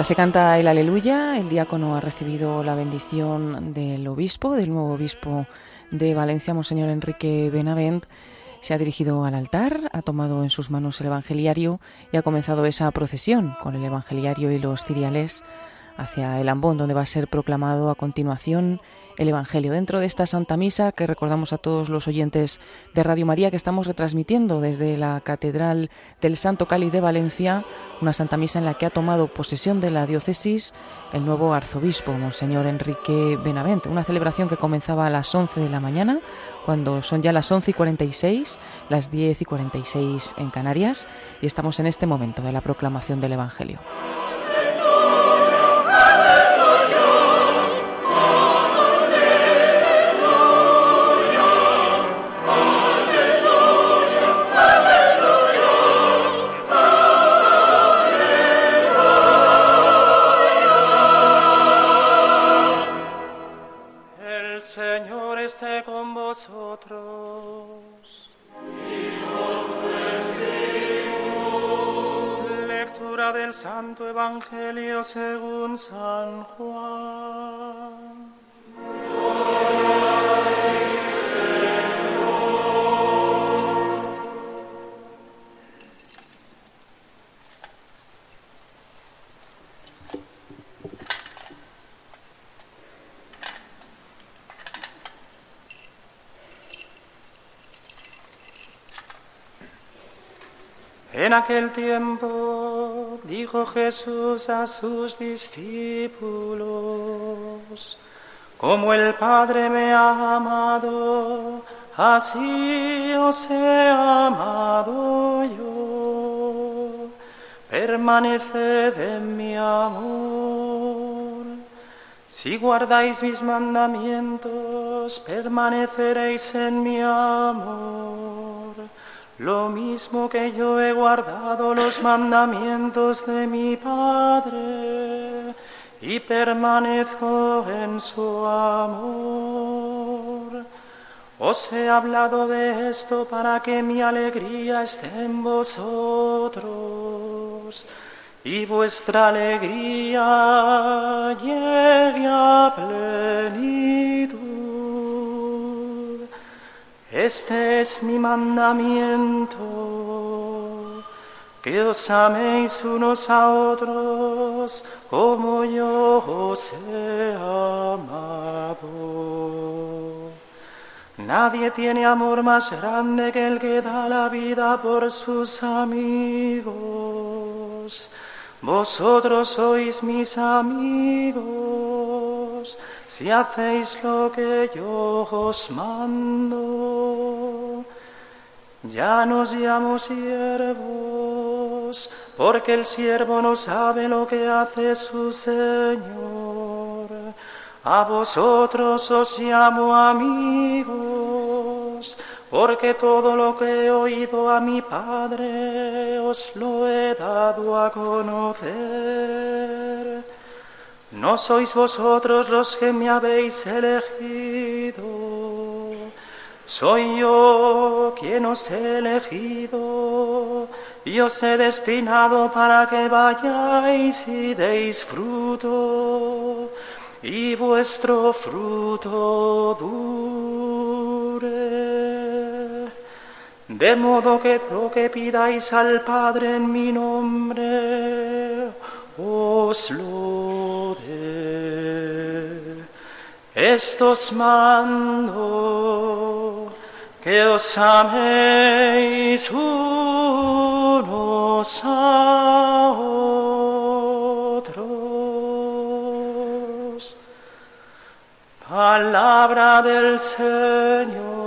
Se canta el aleluya, el diácono ha recibido la bendición del obispo, del nuevo obispo de Valencia, Monseñor Enrique Benavent. Se ha dirigido al altar, ha tomado en sus manos el evangeliario y ha comenzado esa procesión con el evangeliario y los ciriales hacia el ambón, donde va a ser proclamado a continuación el Evangelio. Dentro de esta Santa Misa que recordamos a todos los oyentes de Radio María que estamos retransmitiendo desde la Catedral del Santo Cali de Valencia, una Santa Misa en la que ha tomado posesión de la diócesis el nuevo arzobispo, Monseñor Enrique Benavente. Una celebración que comenzaba a las 11 de la mañana, cuando son ya las 11 y 46, las 10 y 46 en Canarias, y estamos en este momento de la proclamación del Evangelio. San Juan. En aquel tiempo dijo Jesús a sus discípulos, como el Padre me ha amado, así os he amado yo. Permaneced en mi amor. Si guardáis mis mandamientos, permaneceréis en mi amor lo mismo que yo he guardado los mandamientos de mi Padre y permanezco en su amor. Os he hablado de esto para que mi alegría esté en vosotros y vuestra alegría llegue a plenitud. Este es mi mandamiento, que os améis unos a otros como yo os he amado. Nadie tiene amor más grande que el que da la vida por sus amigos. Vosotros sois mis amigos si hacéis lo que yo os mando. Ya nos llamo siervos, porque el siervo no sabe lo que hace su Señor. A vosotros os llamo amigos, porque todo lo que he oído a mi Padre os lo he dado a conocer. No sois vosotros los que me habéis elegido, soy yo quien os he elegido y os he destinado para que vayáis y deis fruto y vuestro fruto dure. De modo que lo que pidáis al Padre en mi nombre, os lo dé. Estos mando que os améis unos a otros. Palabra del Señor.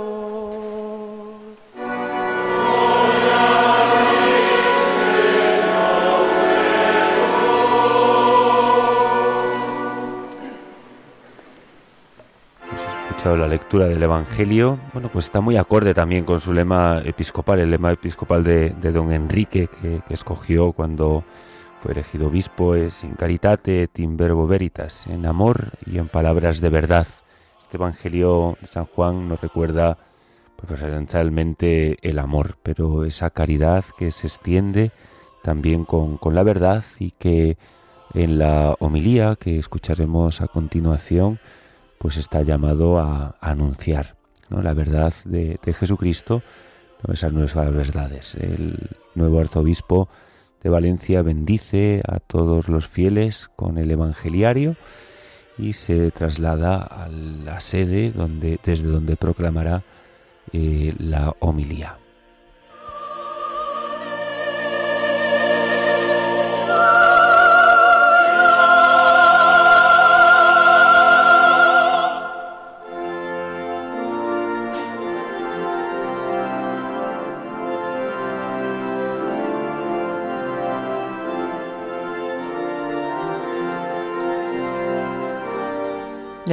La lectura del Evangelio, bueno, pues está muy acorde también con su lema episcopal, el lema episcopal de, don Enrique, que, escogió cuando fue elegido obispo, es in caritate in verbo veritas, en amor y en palabras de verdad. Este Evangelio de San Juan nos recuerda pues, esencialmente el amor, pero esa caridad que se extiende también con, con la verdad y que en la homilía que escucharemos a continuación, pues está llamado a, anunciar la verdad de, Jesucristo, esas nuevas verdades. El nuevo arzobispo de Valencia bendice a todos los fieles con el evangeliario y se traslada a la sede desde donde proclamará eh, la homilía.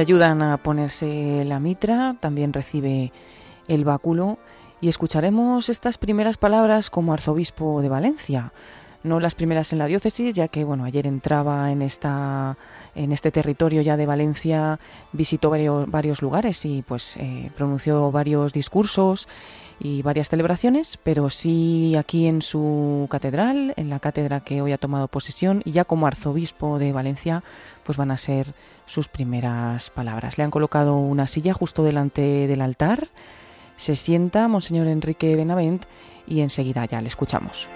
Ayudan a ponerse la mitra, también recibe el báculo y escucharemos estas primeras palabras como arzobispo de Valencia. No las primeras en la diócesis, ya que bueno, ayer entraba en esta en este territorio ya de Valencia, visitó varios, lugares y pues eh, pronunció varios discursos y varias celebraciones, pero sí aquí en su catedral, en la cátedra que hoy ha tomado posesión, y ya como arzobispo de Valencia, pues van a ser sus primeras palabras. Le han colocado una silla justo delante del altar, se sienta Monseñor Enrique Benavent y enseguida ya le escuchamos.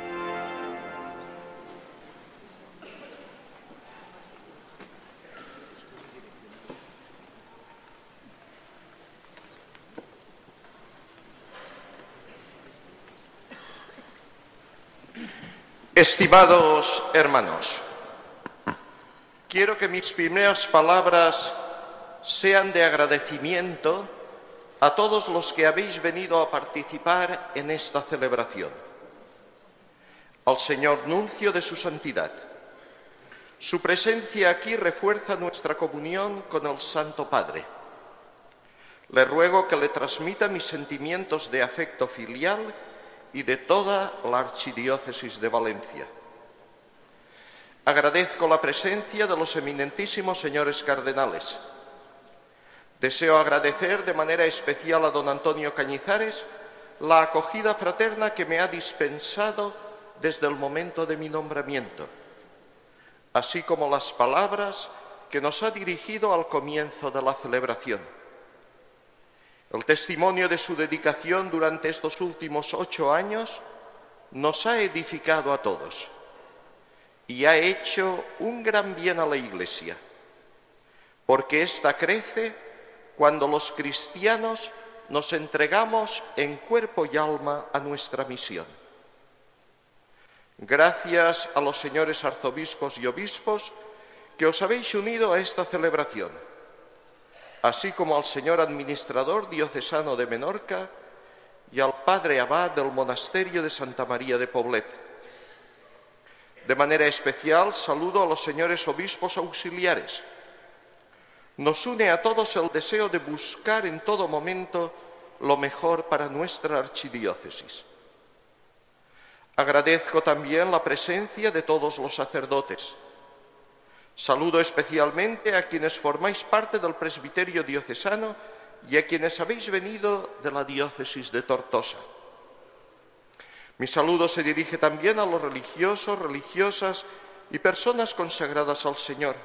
Estimados hermanos, quiero que mis primeras palabras sean de agradecimiento a todos los que habéis venido a participar en esta celebración. Al Señor Nuncio de su Santidad. Su presencia aquí refuerza nuestra comunión con el Santo Padre. Le ruego que le transmita mis sentimientos de afecto filial y de toda la Archidiócesis de Valencia. Agradezco la presencia de los eminentísimos señores cardenales. Deseo agradecer de manera especial a don Antonio Cañizares la acogida fraterna que me ha dispensado desde el momento de mi nombramiento, así como las palabras que nos ha dirigido al comienzo de la celebración. El testimonio de su dedicación durante estos últimos ocho años nos ha edificado a todos y ha hecho un gran bien a la Iglesia, porque ésta crece cuando los cristianos nos entregamos en cuerpo y alma a nuestra misión. Gracias a los señores arzobispos y obispos que os habéis unido a esta celebración así como al señor administrador diocesano de Menorca y al padre abad del monasterio de Santa María de Poblet. De manera especial saludo a los señores obispos auxiliares. Nos une a todos el deseo de buscar en todo momento lo mejor para nuestra archidiócesis. Agradezco también la presencia de todos los sacerdotes. Saludo especialmente a quienes formáis parte del presbiterio diocesano y a quienes habéis venido de la diócesis de Tortosa. Mi saludo se dirige también a los religiosos, religiosas y personas consagradas al Señor,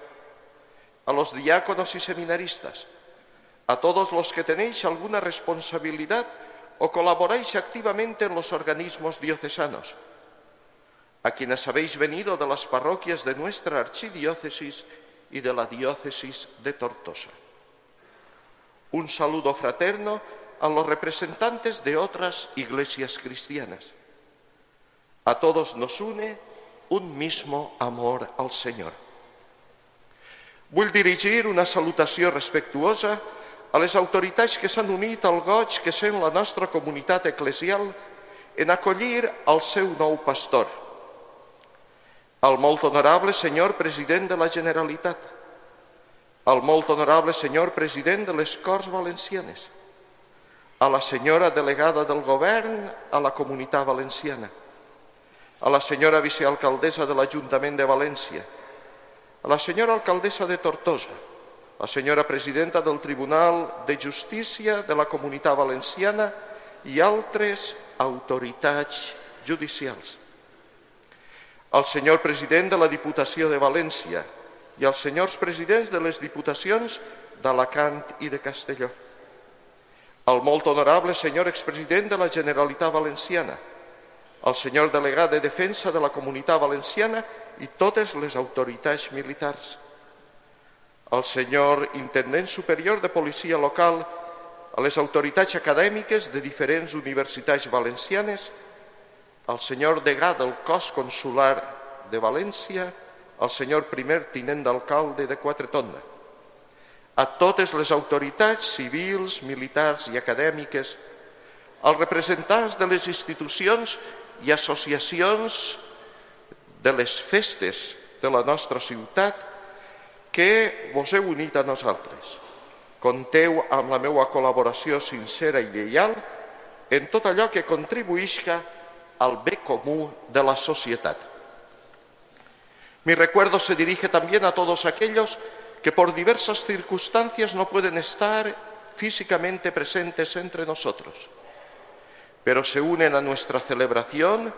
a los diáconos y seminaristas, a todos los que tenéis alguna responsabilidad o colaboráis activamente en los organismos diocesanos, a quienes habéis venido de las parroquias de nuestra archidiócesis y de la diócesis de Tortosa. Un saludo fraterno a los representantes de otras iglesias cristianas. A todos nos une un mismo amor al Senyor. Vull dirigir una salutació respectuosa a les autoritats que s'han unit al goig que sent la nostra comunitat eclesial en acollir el seu nou pastor, el molt honorable senyor president de la Generalitat, el molt honorable senyor president de les Corts Valencianes, a la senyora delegada del govern a la comunitat valenciana, a la senyora vicealcaldessa de l'Ajuntament de València, a la senyora alcaldessa de Tortosa, la senyora presidenta del Tribunal de Justícia de la Comunitat Valenciana i altres autoritats judicials. Al senyor president de la Diputació de València i als senyors presidents de les Diputacions d'Alacant i de Castelló. Al molt honorable senyor expresident de la Generalitat Valenciana, al senyor delegat de Defensa de la Comunitat Valenciana i totes les autoritats militars, al senyor intendent superior de policia local, a les autoritats acadèmiques de diferents universitats valencianes, al senyor degà del cos consular de València, al senyor primer tinent d'alcalde de Quatretonda, a totes les autoritats civils, militars i acadèmiques, als representants de les institucions i associacions de les festes de la nostra ciutat que vos heu unit a nosaltres. Conteu amb la meva col·laboració sincera i lleial en tot allò que contribuïsca al bé comú de la societat. Mi recuerdo se dirige también a todos aquellos que por diversas circunstancias no pueden estar físicamente presentes entre nosotros pero se unen a nuestra celebración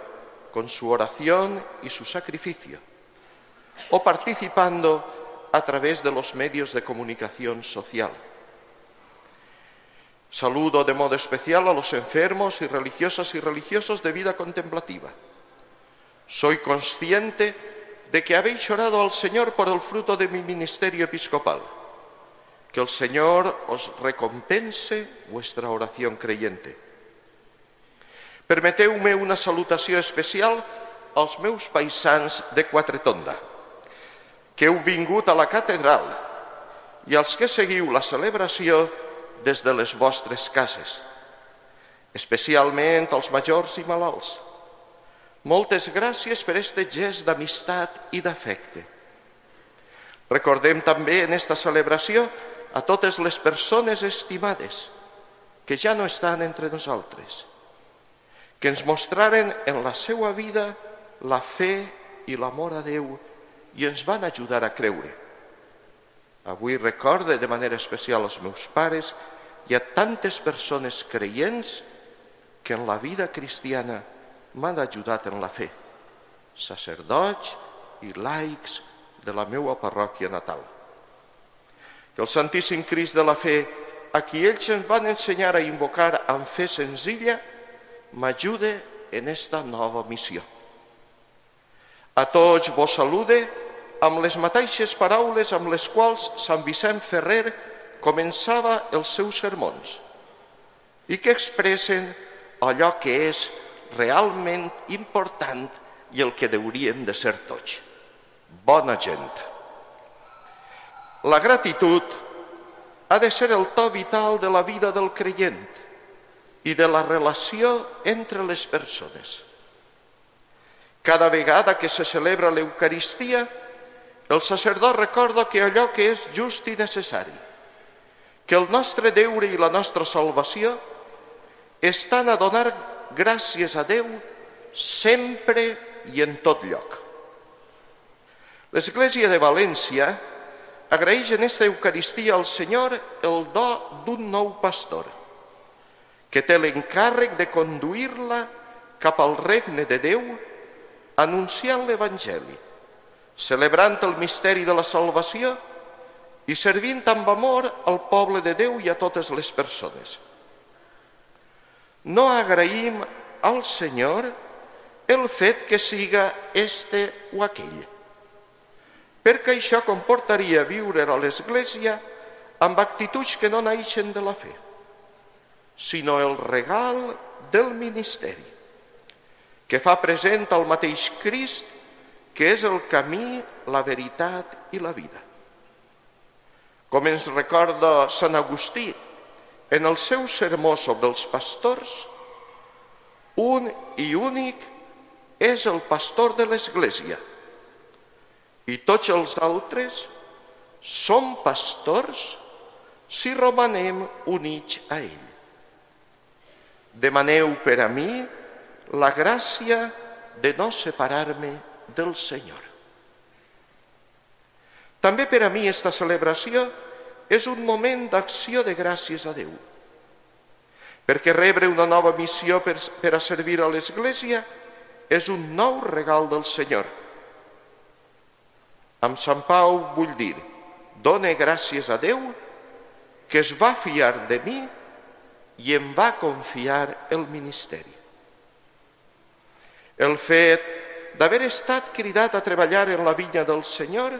con su oración y su sacrificio, o participando a través de los medios de comunicación social. Saludo de modo especial a los enfermos y religiosas y religiosos de vida contemplativa. Soy consciente de que habéis orado al Señor por el fruto de mi ministerio episcopal. Que el Señor os recompense vuestra oración creyente. Permeteu-me una salutació especial als meus paisans de Quatretonda, que heu vingut a la catedral i als que seguiu la celebració des de les vostres cases, especialment als majors i malalts. Moltes gràcies per este gest d'amistat i d'afecte. Recordem també en esta celebració a totes les persones estimades que ja no estan entre nosaltres que ens mostraren en la seva vida la fe i l'amor a Déu i ens van ajudar a creure. Avui recorde de manera especial als meus pares i a tantes persones creients que en la vida cristiana m'han ajudat en la fe, sacerdots i laics de la meva parròquia natal. Que el Santíssim Crist de la Fe, a qui ells ens van ensenyar a invocar amb fe senzilla, m'ajude en esta nova missió. A tots vos salude amb les mateixes paraules amb les quals Sant Vicent Ferrer començava els seus sermons i que expressen allò que és realment important i el que hauríem de ser tots. Bona gent. La gratitud ha de ser el to vital de la vida del creient i de la relació entre les persones. Cada vegada que se celebra l'Eucaristia, el sacerdot recorda que allò que és just i necessari, que el nostre deure i la nostra salvació estan a donar gràcies a Déu sempre i en tot lloc. L'Església de València agraeix en esta Eucaristia al Senyor el do d'un nou pastor, que té l'encàrrec de conduir-la cap al regne de Déu anunciant l'Evangeli, celebrant el misteri de la salvació i servint amb amor al poble de Déu i a totes les persones. No agraïm al Senyor el fet que siga este o aquell, perquè això comportaria viure a l'Església amb actituds que no naixen de la fe, sinó el regal del ministeri, que fa present al mateix Crist, que és el camí, la veritat i la vida. Com ens recorda Sant Agustí en el seu sermó sobre els pastors, un i únic és el pastor de l'Església i tots els altres som pastors si romanem units a ell. Demaneu per a mi la gràcia de no separar-me del Senyor. També per a mi esta celebració és un moment d'acció de gràcies a Déu, perquè rebre una nova missió per, per a servir a l'Església és un nou regal del Senyor. Amb Sant Pau vull dir, done gràcies a Déu que es va fiar de mi i em va confiar el ministeri. El fet d'haver estat cridat a treballar en la vinya del Senyor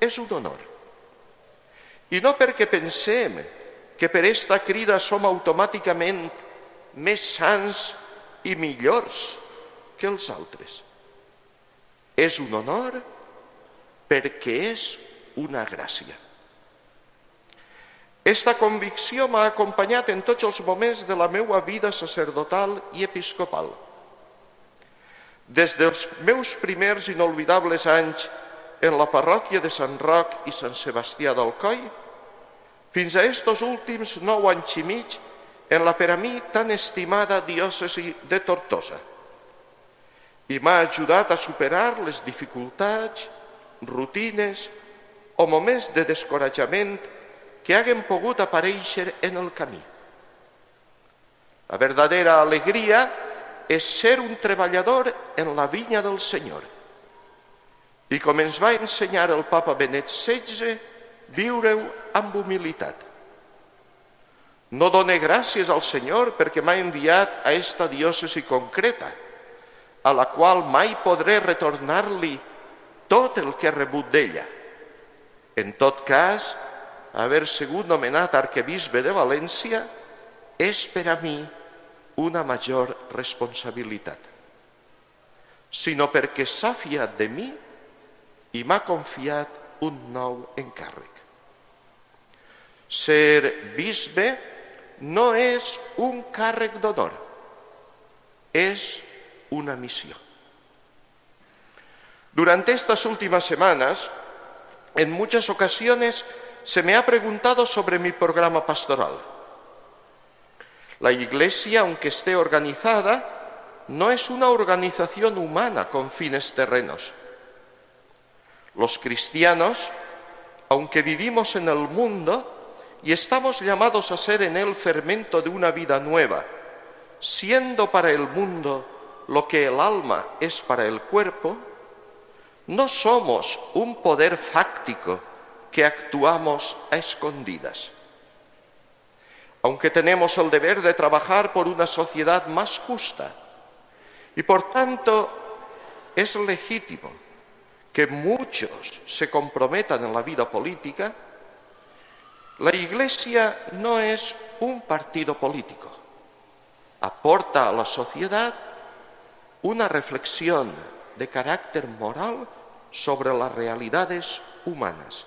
és un honor. I no perquè pensem que per esta crida som automàticament més sants i millors que els altres. És un honor perquè és una gràcia. Esta convicció m'ha acompanyat en tots els moments de la meva vida sacerdotal i episcopal. Des dels meus primers inolvidables anys en la parròquia de Sant Roc i Sant Sebastià del Coll, fins a estos últims nou anys i mig en la per a mi tan estimada diòcesi de Tortosa. I m'ha ajudat a superar les dificultats, rutines o moments de descoratjament que haguen pogut aparèixer en el camí. La verdadera alegria és ser un treballador en la vinya del Senyor. I com ens va ensenyar el papa Benet XVI, viure-ho amb humilitat. No done gràcies al Senyor perquè m'ha enviat a esta diòcesi concreta, a la qual mai podré retornar-li tot el que he rebut d'ella. En tot cas, haver sigut nomenat arquebisbe de València és per a mi una major responsabilitat, sinó perquè s'ha de mi i m'ha confiat un nou encàrrec. Ser bisbe no és un càrrec d'honor, una missió. Durante estas últimas semanas, en muchas ocasiones se me ha preguntado sobre mi programa pastoral. La Iglesia, aunque esté organizada, no es una organización humana con fines terrenos. Los cristianos, aunque vivimos en el mundo y estamos llamados a ser en él fermento de una vida nueva, siendo para el mundo lo que el alma es para el cuerpo, no somos un poder fáctico que actuamos a escondidas. Aunque tenemos el deber de trabajar por una sociedad más justa. Y por tanto es legítimo que muchos se comprometan en la vida política, la Iglesia no es un partido político. Aporta a la sociedad una reflexión de carácter moral sobre las realidades humanas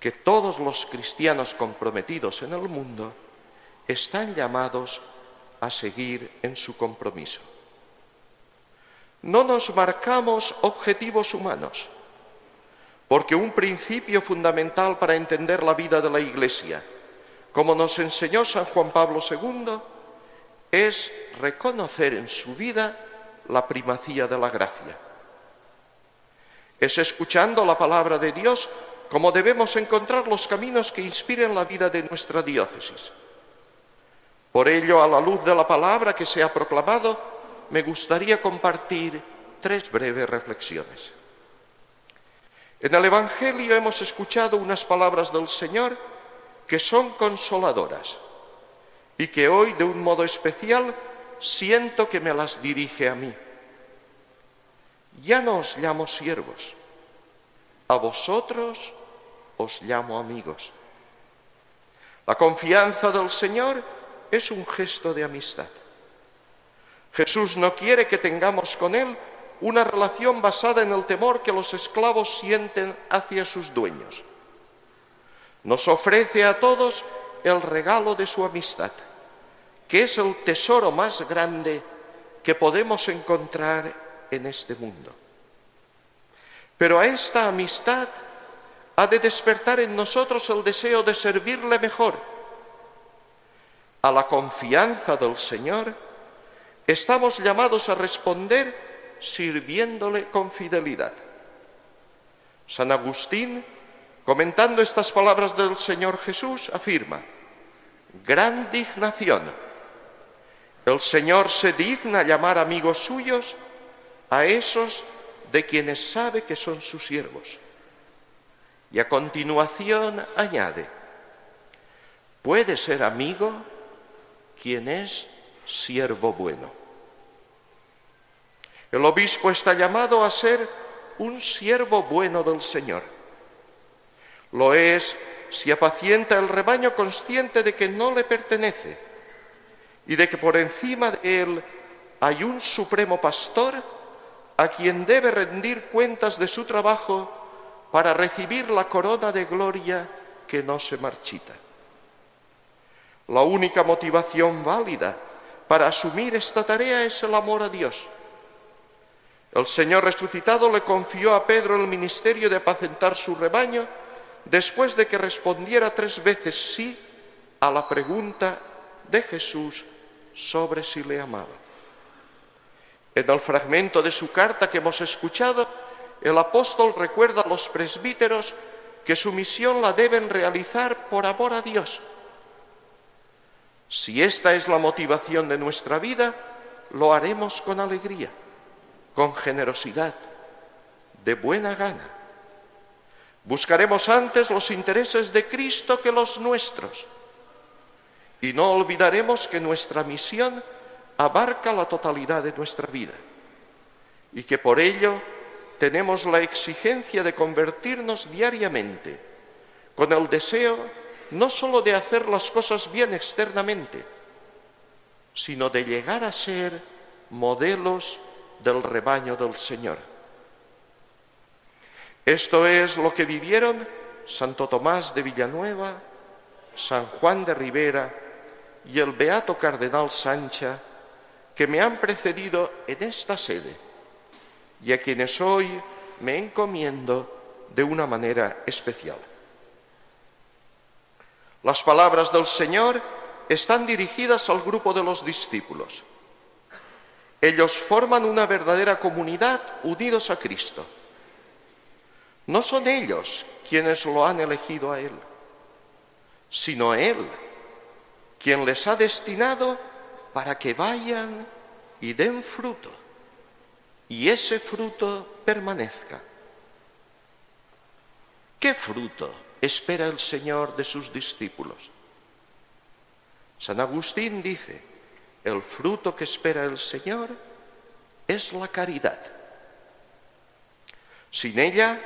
que todos los cristianos comprometidos en el mundo están llamados a seguir en su compromiso. No nos marcamos objetivos humanos, porque un principio fundamental para entender la vida de la Iglesia, como nos enseñó San Juan Pablo II, es reconocer en su vida la primacía de la gracia. Es escuchando la palabra de Dios como debemos encontrar los caminos que inspiren la vida de nuestra diócesis. Por ello, a la luz de la palabra que se ha proclamado, me gustaría compartir tres breves reflexiones. En el Evangelio hemos escuchado unas palabras del Señor que son consoladoras y que hoy de un modo especial siento que me las dirige a mí. Ya no os llamo siervos, a vosotros os llamo amigos. La confianza del Señor es un gesto de amistad. Jesús no quiere que tengamos con Él una relación basada en el temor que los esclavos sienten hacia sus dueños. Nos ofrece a todos el regalo de su amistad, que es el tesoro más grande que podemos encontrar en este mundo. Pero a esta amistad ha de despertar en nosotros el deseo de servirle mejor. A la confianza del Señor estamos llamados a responder sirviéndole con fidelidad. San Agustín, comentando estas palabras del Señor Jesús, afirma, gran dignación. El Señor se digna llamar amigos suyos a esos de quienes sabe que son sus siervos. Y a continuación añade, puede ser amigo quien es siervo bueno. El obispo está llamado a ser un siervo bueno del Señor. Lo es si apacienta el rebaño consciente de que no le pertenece y de que por encima de él hay un supremo pastor a quien debe rendir cuentas de su trabajo para recibir la corona de gloria que no se marchita. La única motivación válida para asumir esta tarea es el amor a Dios el Señor resucitado le confió a Pedro el ministerio de apacentar su rebaño después de que respondiera tres veces sí a la pregunta de Jesús sobre si le amaba. En el fragmento de su carta que hemos escuchado, el apóstol recuerda a los presbíteros que su misión la deben realizar por amor a Dios. Si esta es la motivación de nuestra vida, lo haremos con alegría con generosidad, de buena gana. Buscaremos antes los intereses de Cristo que los nuestros. Y no olvidaremos que nuestra misión abarca la totalidad de nuestra vida y que por ello tenemos la exigencia de convertirnos diariamente con el deseo no sólo de hacer las cosas bien externamente, sino de llegar a ser modelos del rebaño del Señor. Esto es lo que vivieron Santo Tomás de Villanueva, San Juan de Rivera y el Beato Cardenal Sancha, que me han precedido en esta sede y a quienes hoy me encomiendo de una manera especial. Las palabras del Señor están dirigidas al grupo de los discípulos. Ellos forman una verdadera comunidad unidos a Cristo. No son ellos quienes lo han elegido a Él, sino Él quien les ha destinado para que vayan y den fruto, y ese fruto permanezca. ¿Qué fruto espera el Señor de sus discípulos? San Agustín dice, el fruto que espera el Señor es la caridad. Sin ella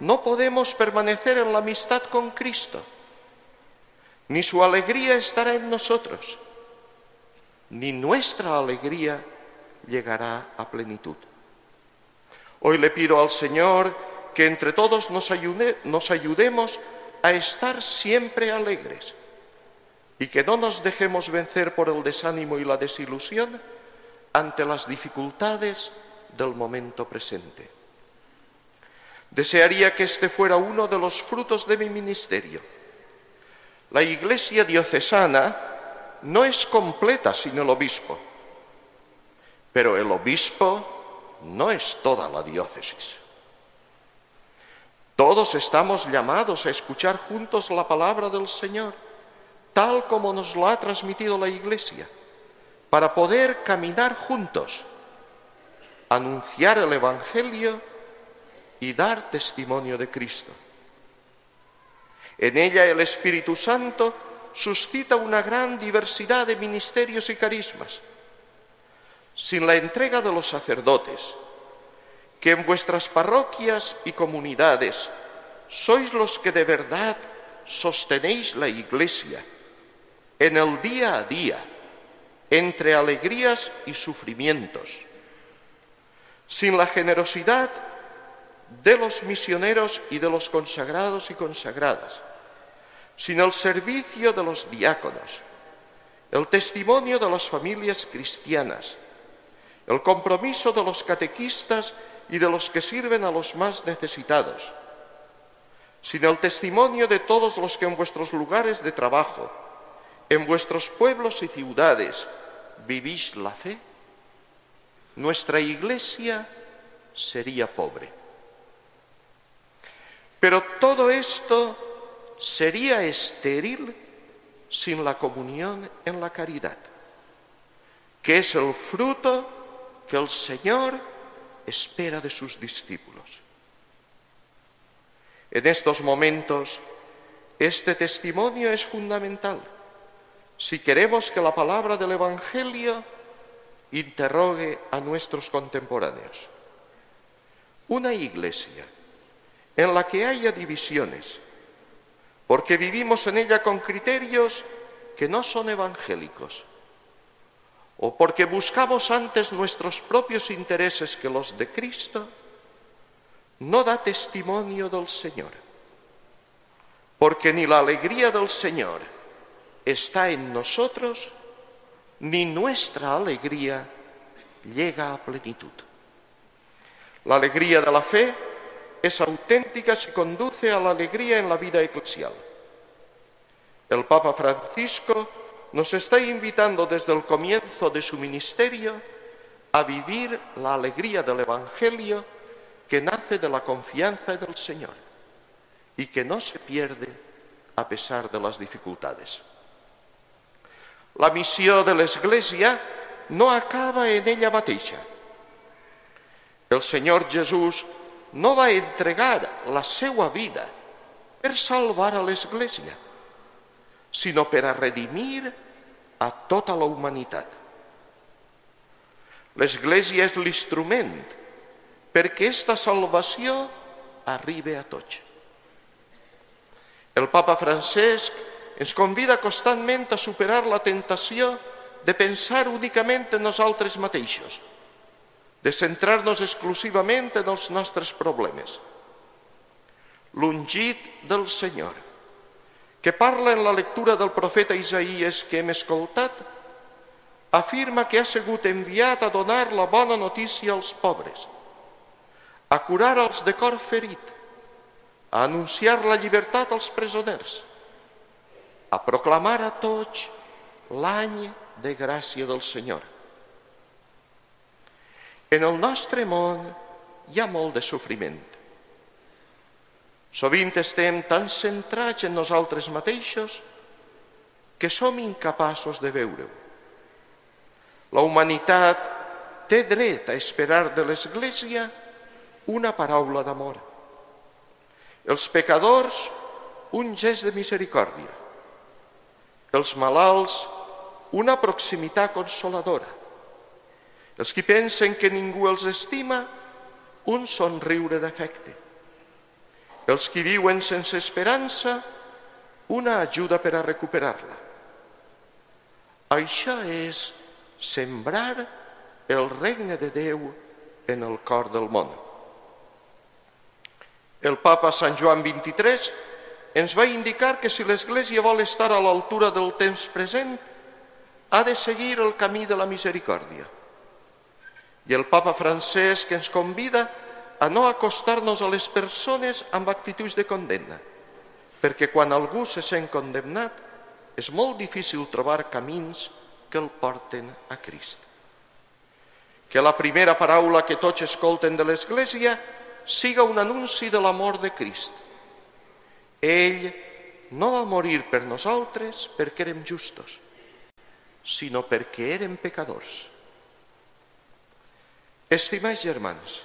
no podemos permanecer en la amistad con Cristo, ni su alegría estará en nosotros, ni nuestra alegría llegará a plenitud. Hoy le pido al Señor que entre todos nos, nos ayudemos a estar siempre alegres y que no nos dejemos vencer por el desánimo y la desilusión ante las dificultades del momento presente. Desearía que este fuera uno de los frutos de mi ministerio. La Iglesia diocesana no es completa sin el obispo, pero el obispo no es toda la diócesis. Todos estamos llamados a escuchar juntos la palabra del Señor, tal como nos lo ha transmitido la Iglesia, para poder caminar juntos, anunciar el Evangelio y dar testimonio de Cristo. En ella el Espíritu Santo suscita una gran diversidad de ministerios y carismas. Sin la entrega de los sacerdotes, que en vuestras parroquias y comunidades sois los que de verdad sostenéis la Iglesia en el día a día, entre alegrías y sufrimientos. Sin la generosidad de los misioneros y de los consagrados y consagradas, sin el servicio de los diáconos, el testimonio de las familias cristianas, el compromiso de los catequistas y de los que sirven a los más necesitados, sin el testimonio de todos los que en vuestros lugares de trabajo, en vuestros pueblos y ciudades vivís la fe, nuestra iglesia sería pobre. Pero todo esto sería estéril sin la comunión en la caridad, que es el fruto que el Señor espera de sus discípulos. En estos momentos, este testimonio es fundamental si queremos que la palabra del Evangelio interrogue a nuestros contemporáneos. Una iglesia en la que haya divisiones, porque vivimos en ella con criterios que no son evangélicos, o porque buscamos antes nuestros propios intereses que los de Cristo, no da testimonio del Señor, porque ni la alegría del Señor está en nosotros, ni nuestra alegría llega a plenitud. La alegría de la fe es auténtica si conduce a la alegría en la vida eclesial. El Papa Francisco nos está invitando desde el comienzo de su ministerio a vivir la alegría del Evangelio que nace de la confianza en el Señor y que no se pierde a pesar de las dificultades. La misión de la Iglesia no acaba en ella mateixa. El Señor Jesús no va a entregar la seva vida per salvar a l'Església, sinó per a redimir a tota la humanitat. L'Església és l'instrument perquè aquesta salvació arribi a tots. El papa Francesc ens convida constantment a superar la tentació de pensar únicament en nosaltres mateixos, de centrar-nos exclusivament en els nostres problemes. L'ungit del Senyor, que parla en la lectura del profeta Isaías que hem escoltat, afirma que ha sigut enviat a donar la bona notícia als pobres, a curar els de cor ferit, a anunciar la llibertat als presoners, a proclamar a tots l'any de gràcia del Senyor. En el nostre món hi ha molt de sofriment. Sovint estem tan centrats en nosaltres mateixos que som incapaços de veure-ho. La humanitat té dret a esperar de l'Església una paraula d'amor. Els pecadors, un gest de misericòrdia. Els malalts, una proximitat consoladora. Els qui pensen que ningú els estima, un somriure d'afecte. Els qui viuen sense esperança, una ajuda per a recuperar-la. Això és sembrar el regne de Déu en el cor del món. El papa Sant Joan XXIII ens va indicar que si l'Església vol estar a l'altura del temps present, ha de seguir el camí de la misericòrdia. I el papa Francesc ens convida a no acostar-nos a les persones amb actituds de condemna, perquè quan algú se sent condemnat, és molt difícil trobar camins que el porten a Crist. Que la primera paraula que tots escolten de l'Església siga un anunci de l'amor de Crist. Ell no va morir per nosaltres perquè érem justos, sinó perquè érem pecadors. Estimats germans,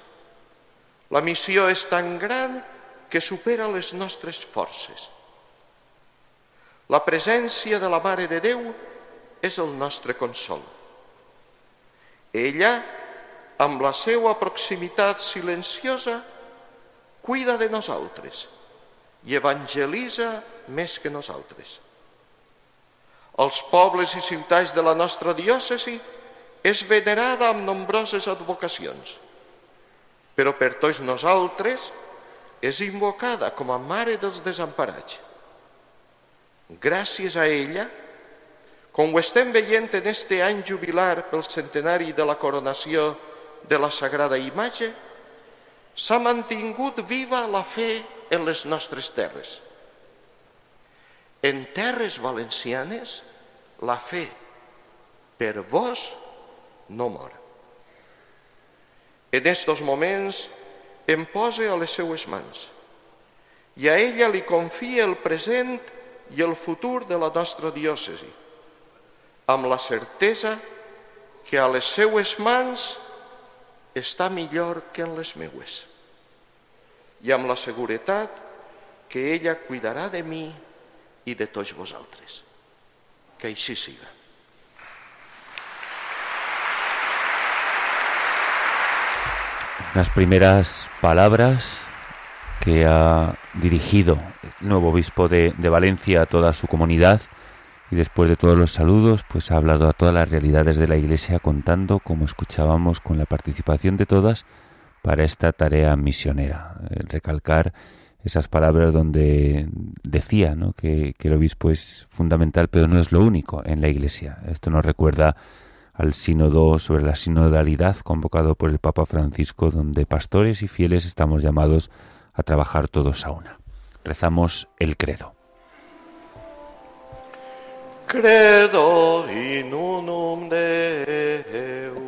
la missió és tan gran que supera les nostres forces. La presència de la Mare de Déu és el nostre consol. Ella, amb la seva proximitat silenciosa, cuida de nosaltres i evangelitza més que nosaltres. Els pobles i ciutats de la nostra diòcesi és venerada amb nombroses advocacions, però per tots nosaltres és invocada com a mare dels desemparats. Gràcies a ella, com ho estem veient en este any jubilar pel centenari de la coronació de la Sagrada Imatge, s'ha mantingut viva la fe en les nostres terres. En terres valencianes, la fe per vos no mor. En estos moments em posa a les seues mans i a ella li confia el present i el futur de la nostra diòcesi, amb la certesa que a les seues mans està millor que en les meues i amb la seguretat que ella cuidarà de mi i de tots vosaltres. Que així siga. Las primeras palabras que ha dirigido el nuevo obispo de, de, Valencia a toda su comunidad y después de todos los saludos, pues ha hablado a todas las realidades de la Iglesia contando, como escuchábamos, con la participación de todas para esta tarea misionera. El recalcar esas palabras donde decía ¿no? que, que el obispo es fundamental, pero no es lo único en la Iglesia. Esto nos recuerda al sínodo sobre la sinodalidad convocado por el Papa Francisco, donde pastores y fieles estamos llamados a trabajar todos a una. Rezamos el credo. Credo in unum Deum.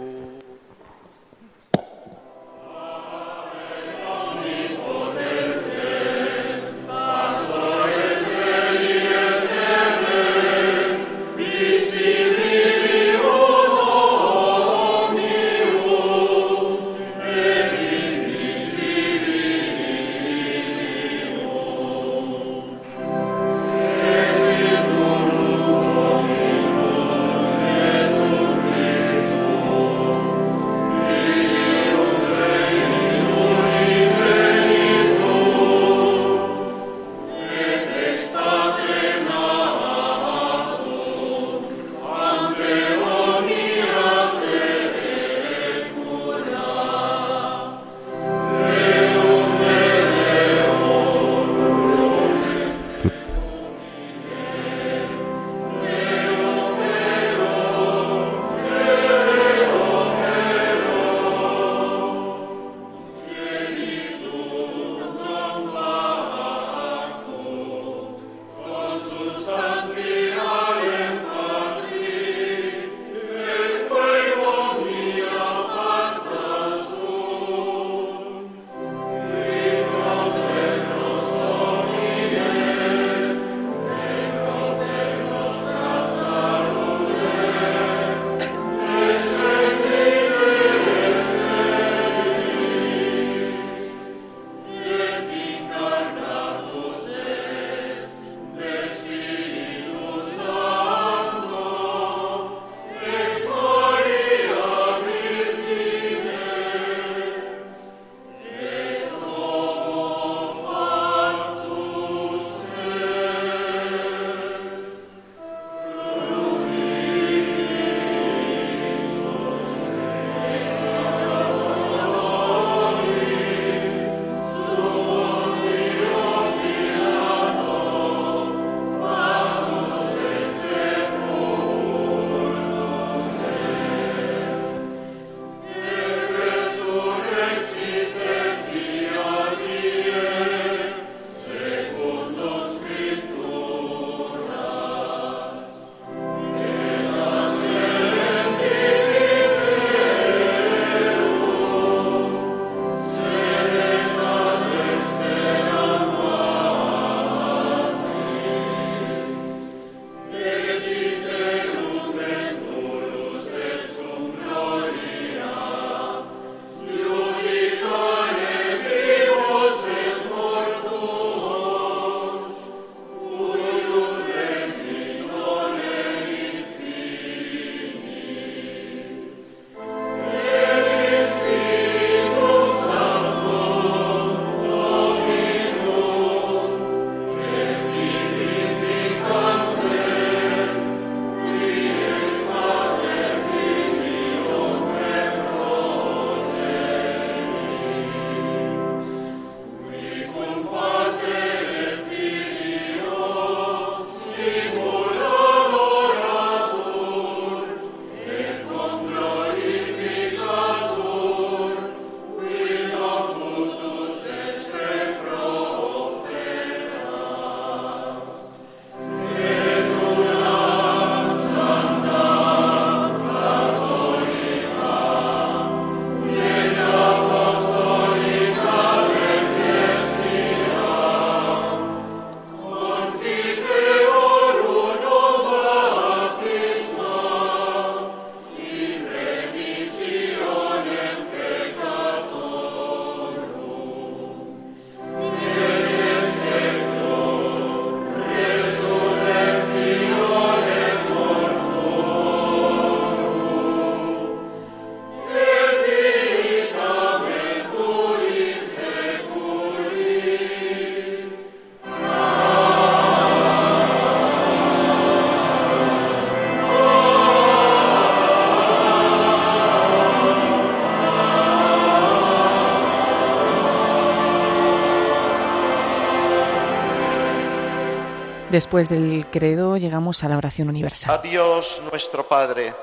Después del credo llegamos a la oración universal. A Dios nuestro Padre,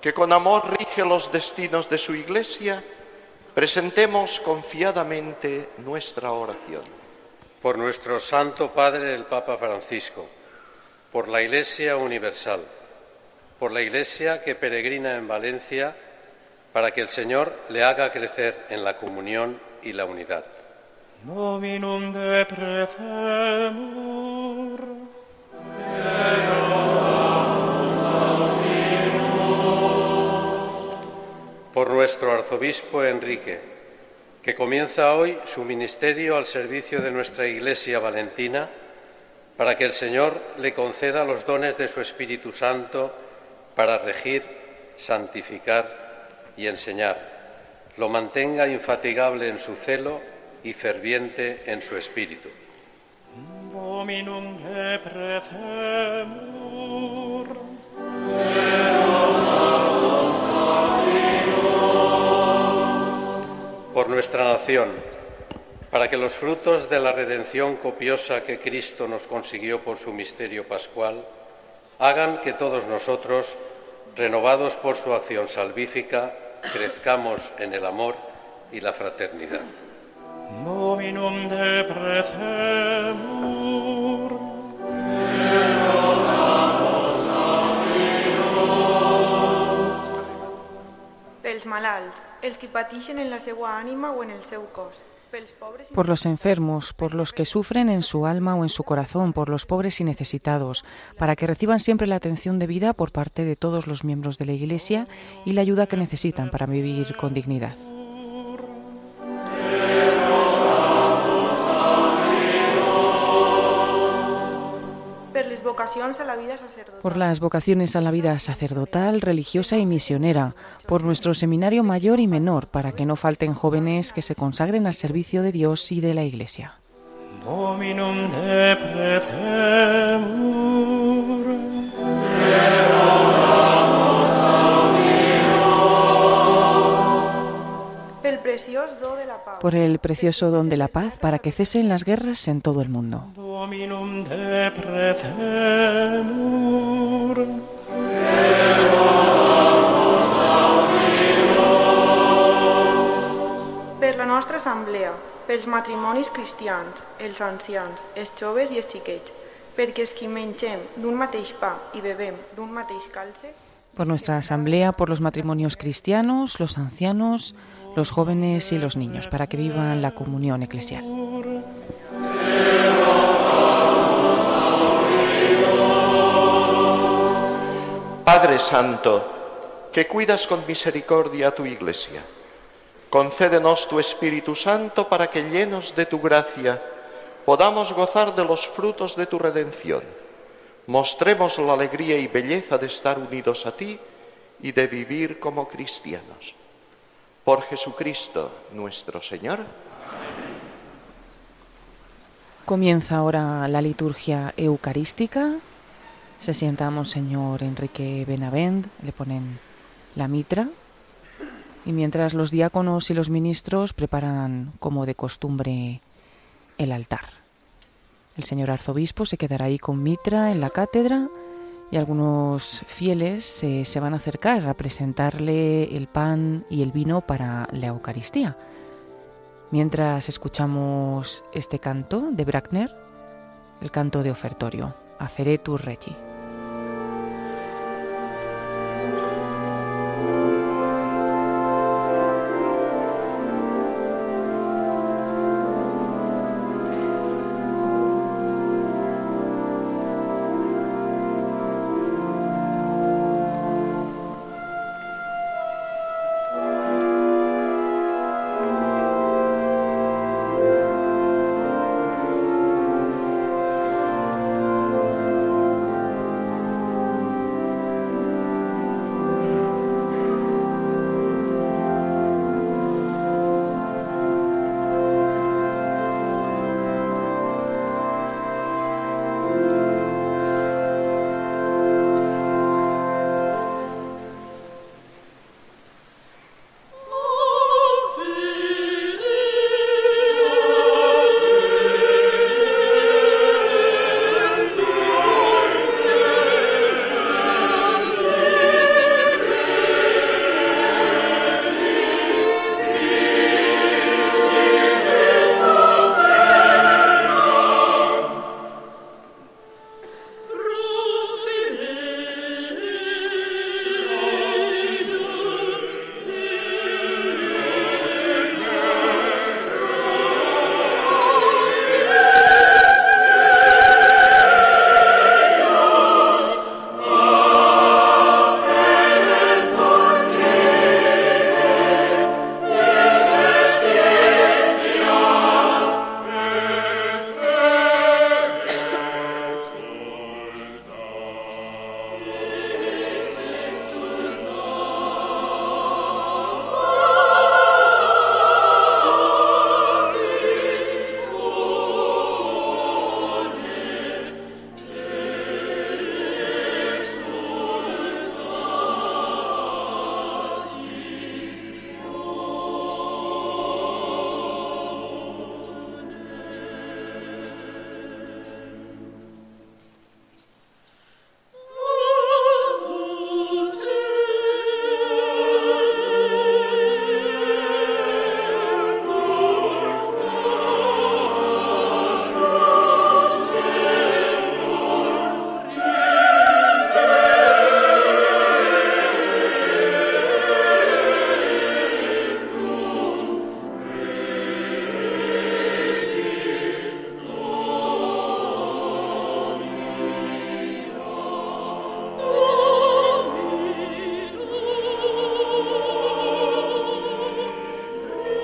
que con amor rige los destinos de su Iglesia, presentemos confiadamente nuestra oración. Por nuestro Santo Padre el Papa Francisco, por la Iglesia Universal, por la Iglesia que peregrina en Valencia, para que el Señor le haga crecer en la comunión y la unidad. Dominum de nuestro arzobispo Enrique, que comienza hoy su ministerio al servicio de nuestra Iglesia Valentina, para que el Señor le conceda los dones de su Espíritu Santo para regir, santificar y enseñar, lo mantenga infatigable en su celo y ferviente en su espíritu. Dominum por nuestra nación, para que los frutos de la redención copiosa que Cristo nos consiguió por su misterio pascual hagan que todos nosotros, renovados por su acción salvífica, crezcamos en el amor y la fraternidad. Que en la en el Por los enfermos, por los que sufren en su alma o en su corazón, por los pobres y necesitados, para que reciban siempre la atención debida por parte de todos los miembros de la Iglesia y la ayuda que necesitan para vivir con dignidad. Per les vocacions a la vida sacerdotal. Por las vocaciones a la vida sacerdotal, religiosa y misionera, por nuestro seminario mayor y menor, para que no falten jóvenes que se consagren al servicio de Dios y de la Iglesia. Dominum Por el precioso don de la paz, para que cesen las guerras en todo el mundo. Per la nostra assemblea, pels matrimonis cristians, els ancians, els joves i els xiquets, perquè els que mengem d'un mateix pa i bebem d'un mateix calce, Por nuestra asamblea, por los matrimonios cristianos, los ancianos, los jóvenes y los niños, para que vivan la comunión eclesial. Padre Santo, que cuidas con misericordia a tu Iglesia, concédenos tu Espíritu Santo para que llenos de tu gracia podamos gozar de los frutos de tu redención. Mostremos la alegría y belleza de estar unidos a ti y de vivir como cristianos. Por Jesucristo nuestro Señor. Comienza ahora la liturgia eucarística. Se sienta Monseñor Enrique Benavent, le ponen la mitra. Y mientras los diáconos y los ministros preparan, como de costumbre, el altar. El señor arzobispo se quedará ahí con mitra en la cátedra y algunos fieles eh, se van a acercar a presentarle el pan y el vino para la Eucaristía. Mientras escuchamos este canto de Brackner, el canto de ofertorio, Aferetur Regi.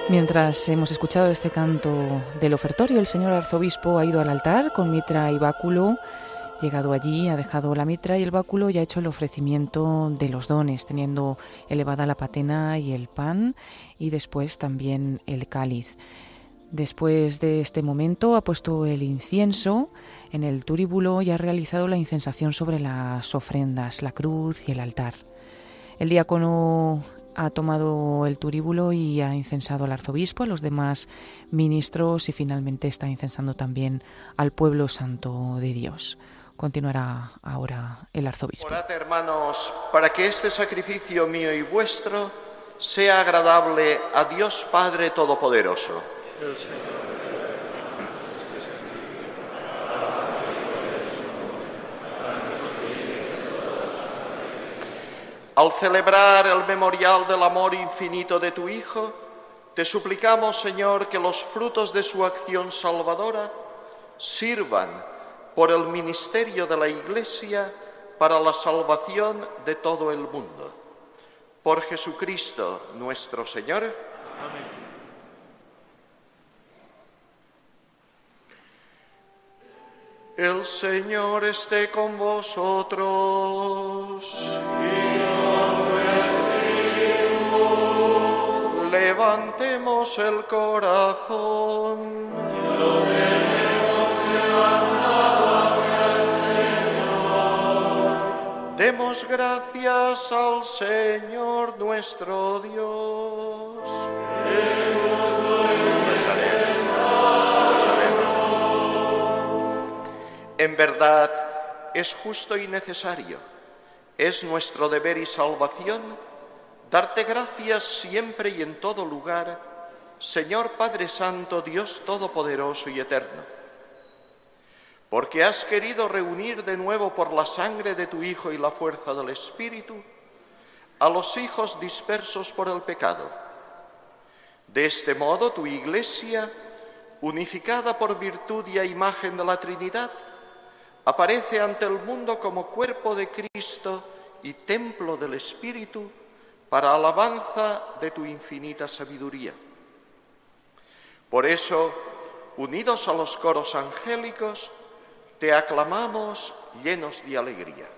Mientras hemos escuchado este canto del ofertorio, el señor arzobispo ha ido al altar con mitra y báculo. Llegado allí, ha dejado la mitra y el báculo y ha hecho el ofrecimiento de los dones, teniendo elevada la patena y el pan y después también el cáliz. Después de este momento ha puesto el incienso en el turíbulo y ha realizado la incensación sobre las ofrendas, la cruz y el altar. El diácono ha tomado el turíbulo y ha incensado al arzobispo, a los demás ministros y finalmente está incensando también al pueblo santo de Dios. Continuará ahora el arzobispo. Orad, hermanos, para que este sacrificio mío y vuestro sea agradable a Dios Padre Todopoderoso. Al celebrar el memorial del amor infinito de tu Hijo, te suplicamos, Señor, que los frutos de su acción salvadora sirvan por el ministerio de la Iglesia para la salvación de todo el mundo. Por Jesucristo nuestro Señor. Amén. El Señor esté con vosotros. Levantemos el corazón. Demos gracias al Señor nuestro Dios. En verdad, es justo y necesario, es nuestro deber y salvación darte gracias siempre y en todo lugar, Señor Padre Santo, Dios Todopoderoso y Eterno, porque has querido reunir de nuevo por la sangre de tu Hijo y la fuerza del Espíritu a los hijos dispersos por el pecado. De este modo tu Iglesia, unificada por virtud y a imagen de la Trinidad, aparece ante el mundo como cuerpo de Cristo y templo del Espíritu para alabanza de tu infinita sabiduría. Por eso, unidos a los coros angélicos, te aclamamos llenos de alegría.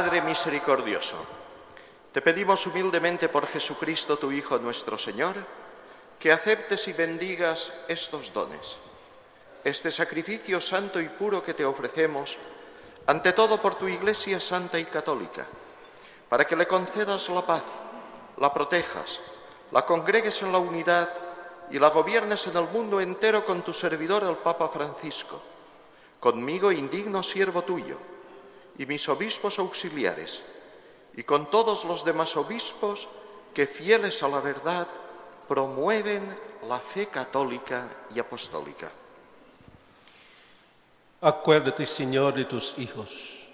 Padre misericordioso, te pedimos humildemente por Jesucristo, tu Hijo nuestro Señor, que aceptes y bendigas estos dones, este sacrificio santo y puro que te ofrecemos, ante todo por tu Iglesia santa y católica, para que le concedas la paz, la protejas, la congregues en la unidad y la gobiernes en el mundo entero con tu servidor el Papa Francisco, conmigo indigno siervo tuyo, y mis obispos auxiliares, y con todos los demás obispos que, fieles a la verdad, promueven la fe católica y apostólica. Acuérdate, Señor, de tus hijos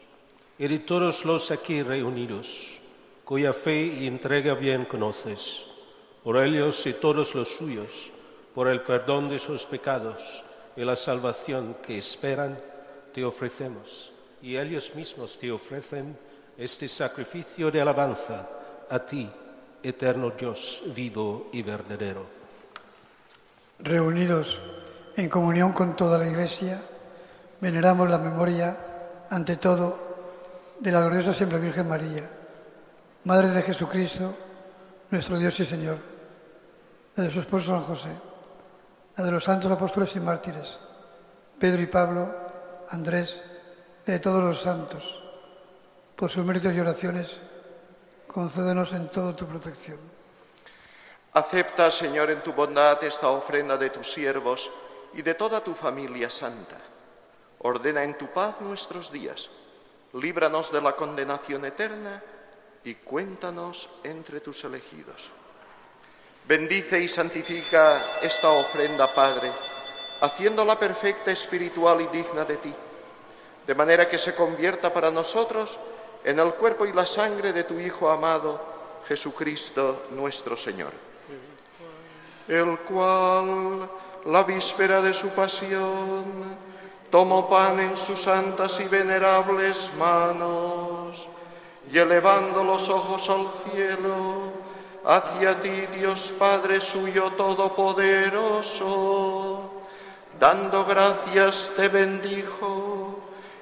y de todos los aquí reunidos, cuya fe y entrega bien conoces, por ellos y todos los suyos, por el perdón de sus pecados y la salvación que esperan, te ofrecemos, y ellos mismos te ofrecen este sacrificio de alabanza a ti, eterno Dios vivo y verdadero. Reunidos en comunión con toda la Iglesia, veneramos la memoria, ante todo, de la gloriosa siempre Virgen María, Madre de Jesucristo, nuestro Dios y Señor, la de su esposo San José, la de los santos apóstoles y mártires, Pedro y Pablo, Andrés, de todos los santos, por sus méritos y oraciones, concédenos en todo tu protección. Acepta, Señor, en tu bondad esta ofrenda de tus siervos y de toda tu familia santa. Ordena en tu paz nuestros días. Líbranos de la condenación eterna y cuéntanos entre tus elegidos. Bendice y santifica esta ofrenda, Padre, haciéndola perfecta, espiritual y digna de ti, de manera que se convierta para nosotros en el cuerpo y la sangre de tu Hijo amado, Jesucristo nuestro Señor, el cual, la víspera de su pasión, tomó pan en sus santas y venerables manos, y elevando los ojos al cielo, hacia ti, Dios Padre suyo todopoderoso, dando gracias te bendijo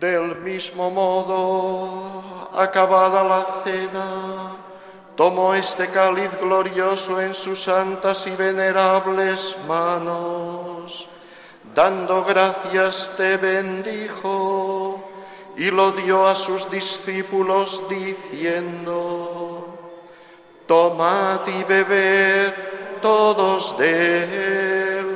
Del mismo modo, acabada la cena, tomó este cáliz glorioso en sus santas y venerables manos, dando gracias te bendijo y lo dio a sus discípulos diciendo, tomad y bebed todos de él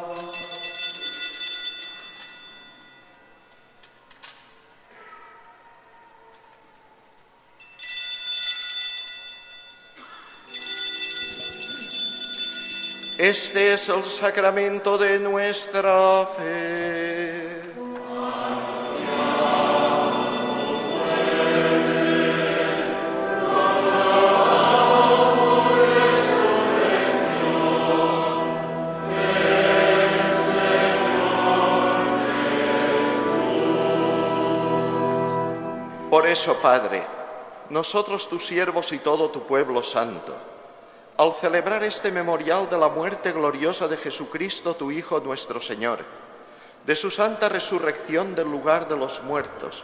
Este es el sacramento de nuestra fe. Por eso, Padre, nosotros tus siervos y todo tu pueblo santo, al celebrar este memorial de la muerte gloriosa de Jesucristo, tu Hijo nuestro Señor, de su santa resurrección del lugar de los muertos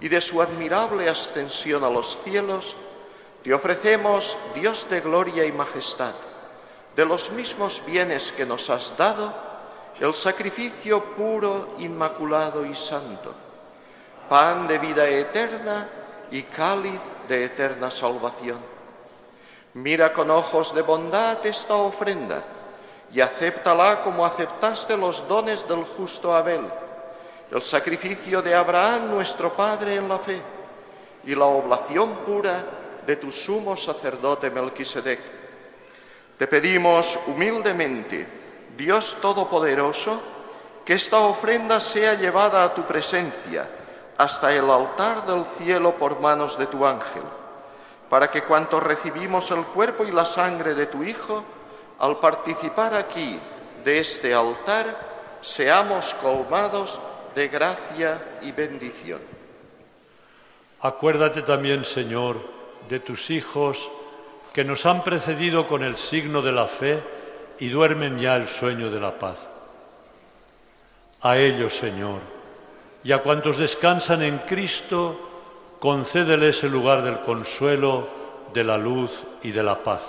y de su admirable ascensión a los cielos, te ofrecemos, Dios de gloria y majestad, de los mismos bienes que nos has dado el sacrificio puro, inmaculado y santo, pan de vida eterna y cáliz de eterna salvación. Mira con ojos de bondad esta ofrenda y acéptala como aceptaste los dones del justo Abel, el sacrificio de Abraham nuestro Padre en la fe y la oblación pura de tu sumo sacerdote Melquisedec. Te pedimos humildemente, Dios Todopoderoso, que esta ofrenda sea llevada a tu presencia hasta el altar del cielo por manos de tu ángel, para que cuanto recibimos el cuerpo y la sangre de tu Hijo, al participar aquí de este altar, seamos colmados de gracia y bendición. Acuérdate también, Señor, de tus hijos que nos han precedido con el signo de la fe y duermen ya el sueño de la paz. A ellos, Señor, y a cuantos descansan en Cristo, concédeles el lugar del consuelo, de la luz y de la paz.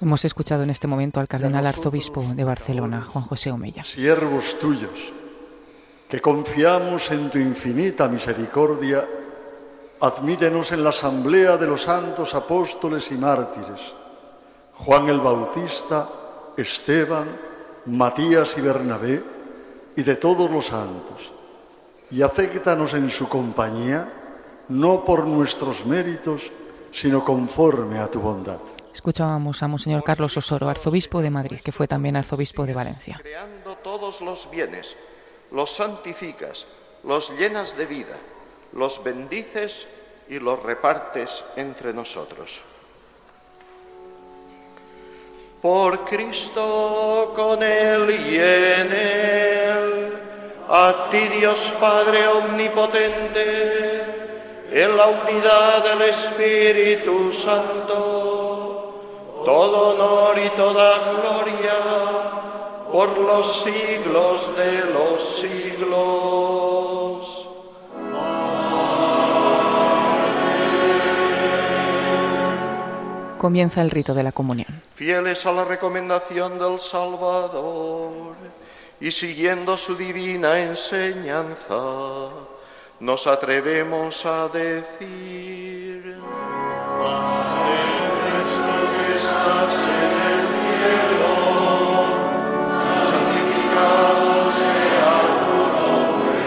Hemos escuchado en este momento al cardenal arzobispo de Barcelona, Juan José Omeya. Siervos tuyos, que confiamos en tu infinita misericordia, admítenos en la asamblea de los santos apóstoles y mártires, Juan el Bautista, Esteban, Matías y Bernabé, y de todos los santos, y acéptanos en su compañía, no por nuestros méritos, sino conforme a tu bondad. Escuchábamos a Monseñor Carlos Osoro, arzobispo de Madrid, que fue también arzobispo de Valencia. Creando todos los bienes, los santificas, los llenas de vida, los bendices y los repartes entre nosotros. Por Cristo, con Él y en Él, a ti Dios Padre Omnipotente, en la unidad del Espíritu Santo, todo honor y toda gloria por los siglos de los siglos. Comienza el rito de la comunión. Fieles a la recomendación del Salvador y siguiendo su divina enseñanza, nos atrevemos a decir, Padre nuestro que estás en el cielo, santificado sea tu nombre,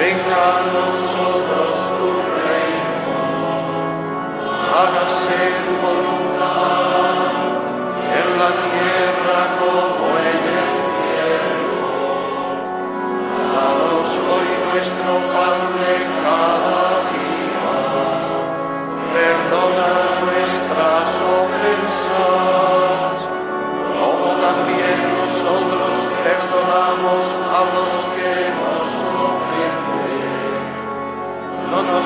venga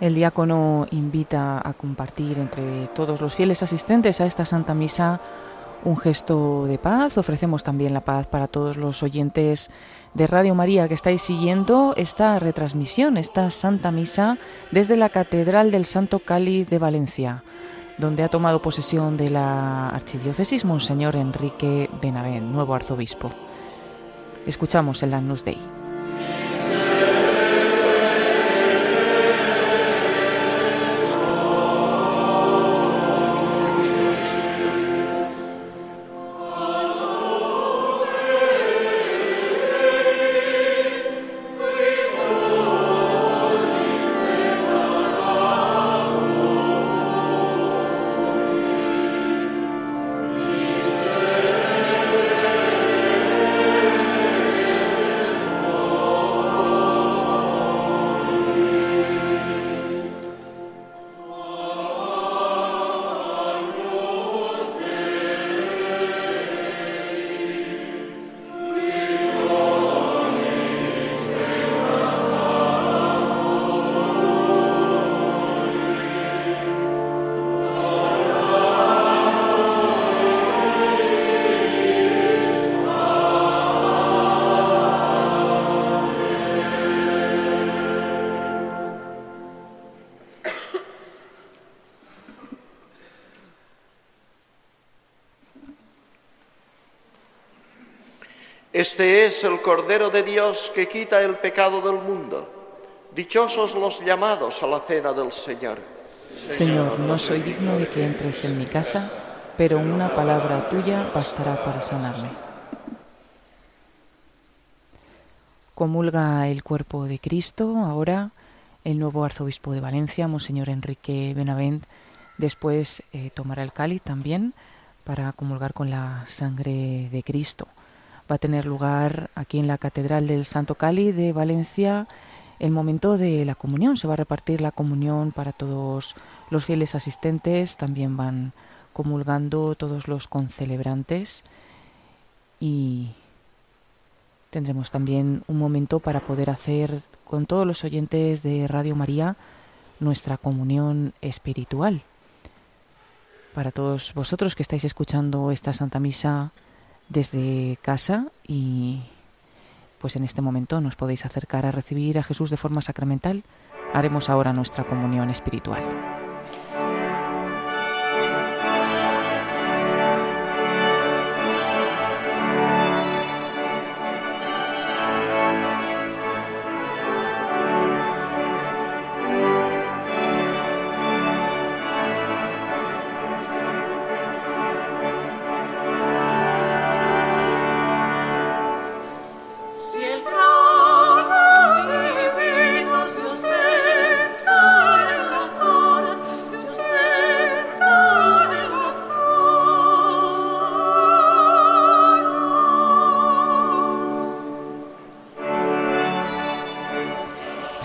El diácono invita a compartir entre todos los fieles asistentes a esta Santa Misa un gesto de paz. Ofrecemos también la paz para todos los oyentes de Radio María que estáis siguiendo esta retransmisión, esta Santa Misa desde la Catedral del Santo Cáliz de Valencia, donde ha tomado posesión de la archidiócesis Monseñor Enrique Benavent, nuevo arzobispo. Escuchamos el Agnus Dei. Este es el Cordero de Dios que quita el pecado del mundo. Dichosos los llamados a la cena del Señor. Señor, no soy digno de que entres en mi casa, pero una palabra tuya bastará para sanarme. Comulga el cuerpo de Cristo ahora el nuevo arzobispo de Valencia, Monseñor Enrique Benavent. Después eh, tomará el cáliz también para comulgar con la sangre de Cristo. Va a tener lugar aquí en la Catedral del Santo Cali de Valencia el momento de la comunión. Se va a repartir la comunión para todos los fieles asistentes. También van comulgando todos los concelebrantes y tendremos también un momento para poder hacer con todos los oyentes de Radio María nuestra comunión espiritual. Para todos vosotros que estáis escuchando esta Santa Misa desde casa y pues en este momento nos podéis acercar a recibir a Jesús de forma sacramental, haremos ahora nuestra comunión espiritual.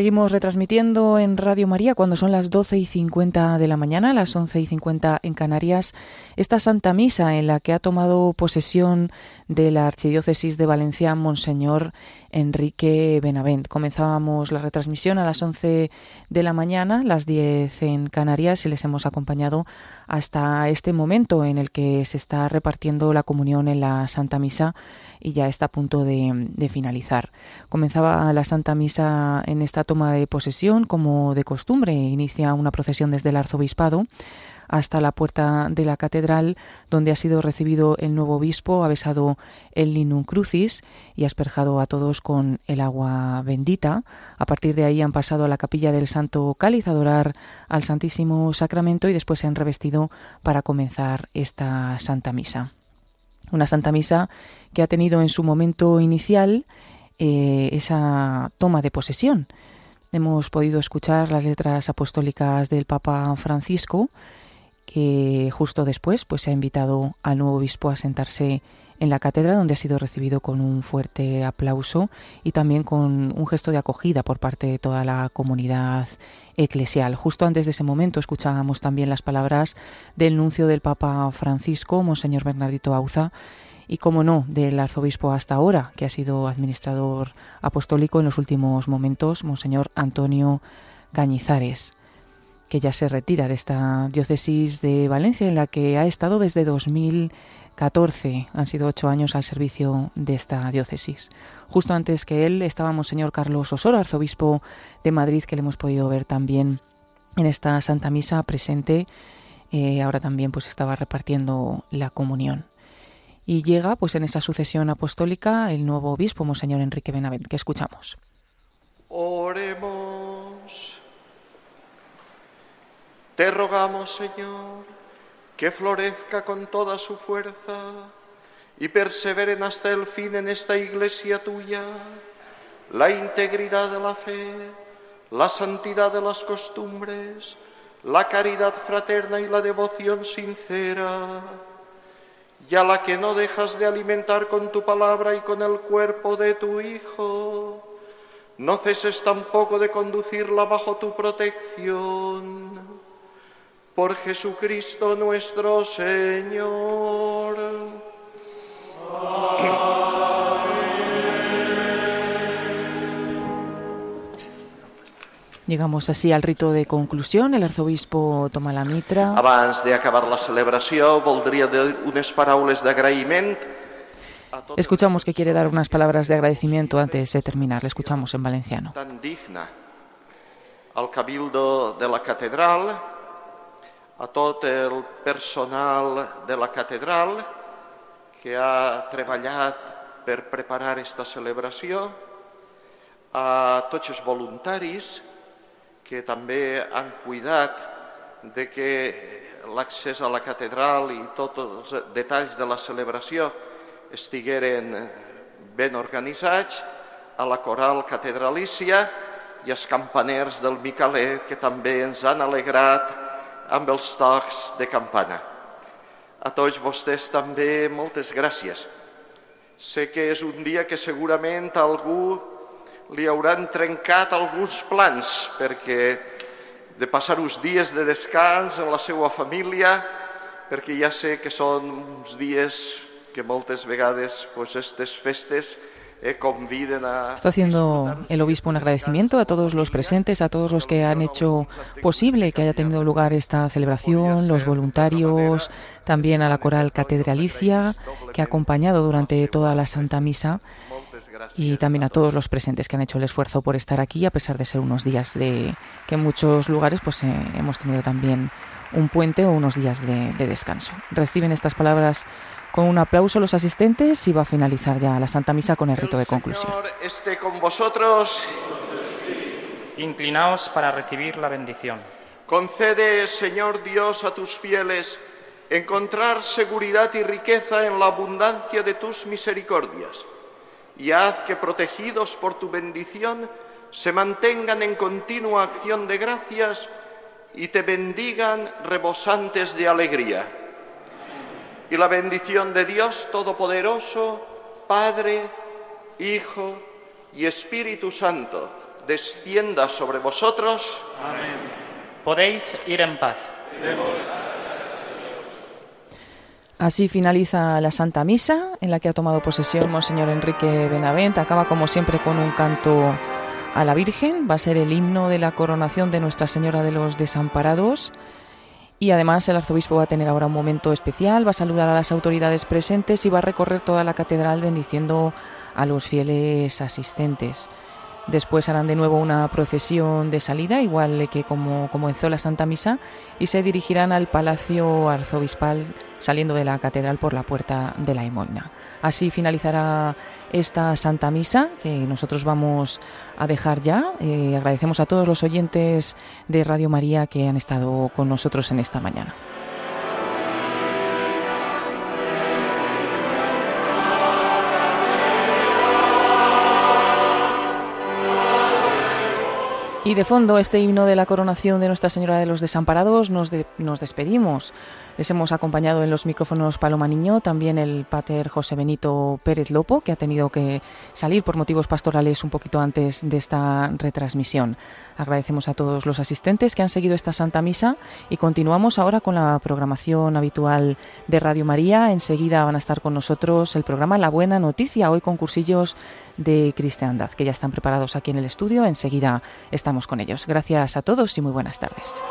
Seguimos retransmitiendo en Radio María cuando son las 12 y 50 de la mañana, las 11 y 50 en Canarias, esta Santa Misa en la que ha tomado posesión de la Archidiócesis de Valencia Monseñor Enrique Benavent. Comenzábamos la retransmisión a las 11 de la mañana, las 10 en Canarias y les hemos acompañado hasta este momento en el que se está repartiendo la comunión en la Santa Misa y ya está a punto de, de finalizar. Comenzaba la Santa Misa en esta toma de posesión como de costumbre. Inicia una procesión desde el arzobispado hasta la puerta de la catedral, donde ha sido recibido el nuevo obispo, ha besado el linum crucis y ha asperjado a todos con el agua bendita. A partir de ahí han pasado a la capilla del Santo Cáliz a adorar al Santísimo Sacramento y después se han revestido para comenzar esta Santa Misa. Una Santa Misa que ha tenido en su momento inicial eh, esa toma de posesión. Hemos podido escuchar las letras apostólicas del Papa Francisco que justo después pues se ha invitado al nuevo obispo a sentarse en la cátedra donde ha sido recibido con un fuerte aplauso y también con un gesto de acogida por parte de toda la comunidad eclesial. Justo antes de ese momento escuchábamos también las palabras del nuncio del Papa Francisco, Monseñor Bernardito Auza, y, como no, del arzobispo hasta ahora, que ha sido administrador apostólico en los últimos momentos, Monseñor Antonio Cañizares que ya se retira de esta diócesis de Valencia, en la que ha estado desde 2014. Han sido ocho años al servicio de esta diócesis. Justo antes que él estábamos señor Carlos Osoro, arzobispo de Madrid, que le hemos podido ver también en esta Santa Misa presente. Eh, ahora también pues estaba repartiendo la comunión. Y llega pues en esa sucesión apostólica el nuevo obispo, Monseñor Enrique Benavent, que escuchamos. Oremos. Te rogamos, Señor, que florezca con toda su fuerza y perseveren hasta el fin en esta iglesia tuya. La integridad de la fe, la santidad de las costumbres, la caridad fraterna y la devoción sincera, y a la que no dejas de alimentar con tu palabra y con el cuerpo de tu Hijo, no ceses tampoco de conducirla bajo tu protección por Jesucristo nuestro Señor. Llegamos así al rito de conclusión. El arzobispo toma la mitra. Abans d'acabar la celebració, voldria dir unes paraules d'agraïment Escuchamos que quiere dar unas palabras de agradecimiento antes de terminar. Le escuchamos en valenciano. tan digna al cabildo de la catedral, a tot el personal de la catedral que ha treballat per preparar aquesta celebració, a tots els voluntaris que també han cuidat de que l'accés a la catedral i tots els detalls de la celebració estigueren ben organitzats, a la coral catedralícia i als campaners del Micalet que també ens han alegrat amb els tocs de campana. A tots vostès també moltes gràcies. Sé que és un dia que segurament a algú li hauran trencat alguns plans, perquè de passar uns dies de descans amb la seva família, perquè ja sé que són uns dies que moltes vegades pues, aquestes festes. Está haciendo el obispo un agradecimiento a todos los presentes, a todos los que han hecho posible que haya tenido lugar esta celebración, los voluntarios, también a la coral catedralicia que ha acompañado durante toda la Santa Misa y también a todos los presentes que han hecho el esfuerzo por estar aquí a pesar de ser unos días de que en muchos lugares pues eh, hemos tenido también un puente o unos días de, de descanso. Reciben estas palabras con un aplauso los asistentes y va a finalizar ya la Santa Misa con el rito de conclusión. Señor esté con vosotros. Inclinaos para recibir la bendición. Concede, Señor Dios, a tus fieles encontrar seguridad y riqueza en la abundancia de tus misericordias y haz que, protegidos por tu bendición, se mantengan en continua acción de gracias y te bendigan rebosantes de alegría. Y la bendición de Dios Todopoderoso, Padre, Hijo y Espíritu Santo, descienda sobre vosotros. Amén. Podéis ir en paz. Así finaliza la Santa Misa, en la que ha tomado posesión Monseñor Enrique Benavent. Acaba, como siempre, con un canto a la Virgen. Va a ser el himno de la coronación de Nuestra Señora de los Desamparados. Y además el arzobispo va a tener ahora un momento especial, va a saludar a las autoridades presentes y va a recorrer toda la catedral bendiciendo a los fieles asistentes. Después harán de nuevo una procesión de salida, igual que como comenzó la Santa Misa, y se dirigirán al Palacio Arzobispal saliendo de la catedral por la puerta de la Emoina. Así finalizará esta Santa Misa que nosotros vamos a dejar ya. Eh, agradecemos a todos los oyentes de Radio María que han estado con nosotros en esta mañana. Y de fondo, este himno de la coronación de Nuestra Señora de los Desamparados, nos, nos despedimos. Les hemos acompañado en los micrófonos Paloma Niño, también el pater José Benito Pérez Lopo, que ha tenido que salir por motivos pastorales un poquito antes de esta retransmisión. Agradecemos a todos los asistentes que han seguido esta Santa Misa y continuamos ahora con la programación habitual de Radio María. Enseguida van a estar con nosotros el programa La Buena Noticia, hoy con cursillos de cristiandad, que ya están preparados aquí en el estudio. Enseguida Gracias a todos y muy buenas tardes.